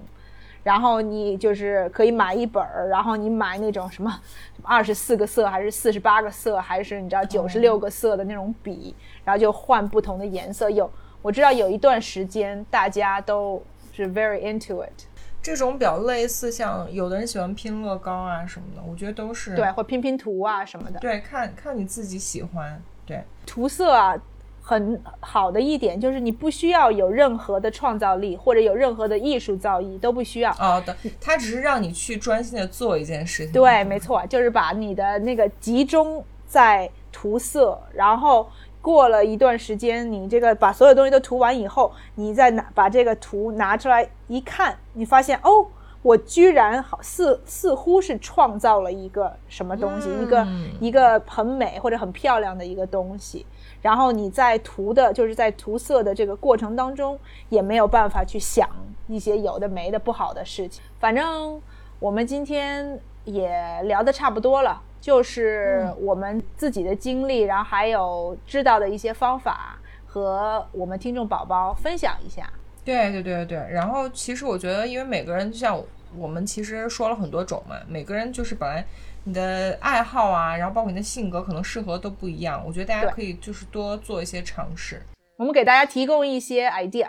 然后你就是可以买一本儿，然后你买那种什么二十四个色，还是四十八个色，还是你知道九十六个色的那种笔，然后就换不同的颜色。有我知道有一段时间大家都是 very into it，这种比较类似，像有的人喜欢拼乐高啊什么的，我觉得都是对，或拼拼图啊什么的。对，看看你自己喜欢。对，涂色啊，很好的一点就是你不需要有任何的创造力或者有任何的艺术造诣，都不需要。哦，对，它只是让你去专心的做一件事情。对，没错，就是把你的那个集中在涂色，然后过了一段时间，你这个把所有东西都涂完以后，你再拿把这个图拿出来一看，你发现哦，我居然好似似乎是创造了一个什么东西，一个嗯一个很美或者很漂亮的一个东西。然后你在涂的，就是在涂色的这个过程当中，也没有办法去想一些有的没的不好的事情。反正我们今天也聊得差不多了，就是我们自己的经历，然后还有知道的一些方法，和我们听众宝宝分享一下。对对对对，然后其实我觉得，因为每个人就像我们其实说了很多种嘛，每个人就是本来你的爱好啊，然后包括你的性格可能适合都不一样。我觉得大家可以就是多做一些尝试。我们给大家提供一些 idea，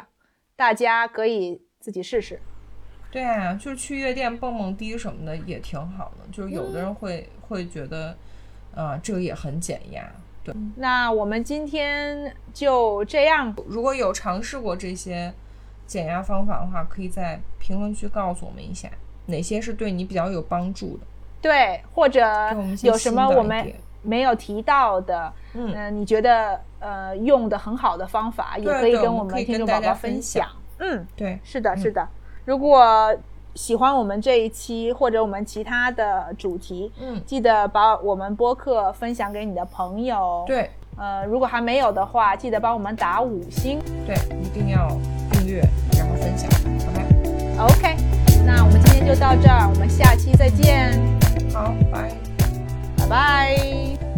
大家可以自己试试。对啊，就是去夜店蹦蹦迪什么的也挺好的。就是有的人会、会觉得，呃，这个也很减压。对，那我们今天就这样，如果有尝试过这些减压方法的话，可以在评论区告诉我们一下，哪些是对你比较有帮助的。对，或者有什么我们没有提到的，嗯呃你觉得呃用的很好的方法，也可以跟我们听众宝宝分享。嗯，对，是的，是的。如果喜欢我们这一期或者我们其他的主题，嗯，记得把我们播客分享给你的朋友。，对呃，如果还没有的话，记得帮我们打五星。对，一定要订阅，然后分享，好吗？OK，那我们今天就到这儿，我们下期再见，好，拜。拜拜。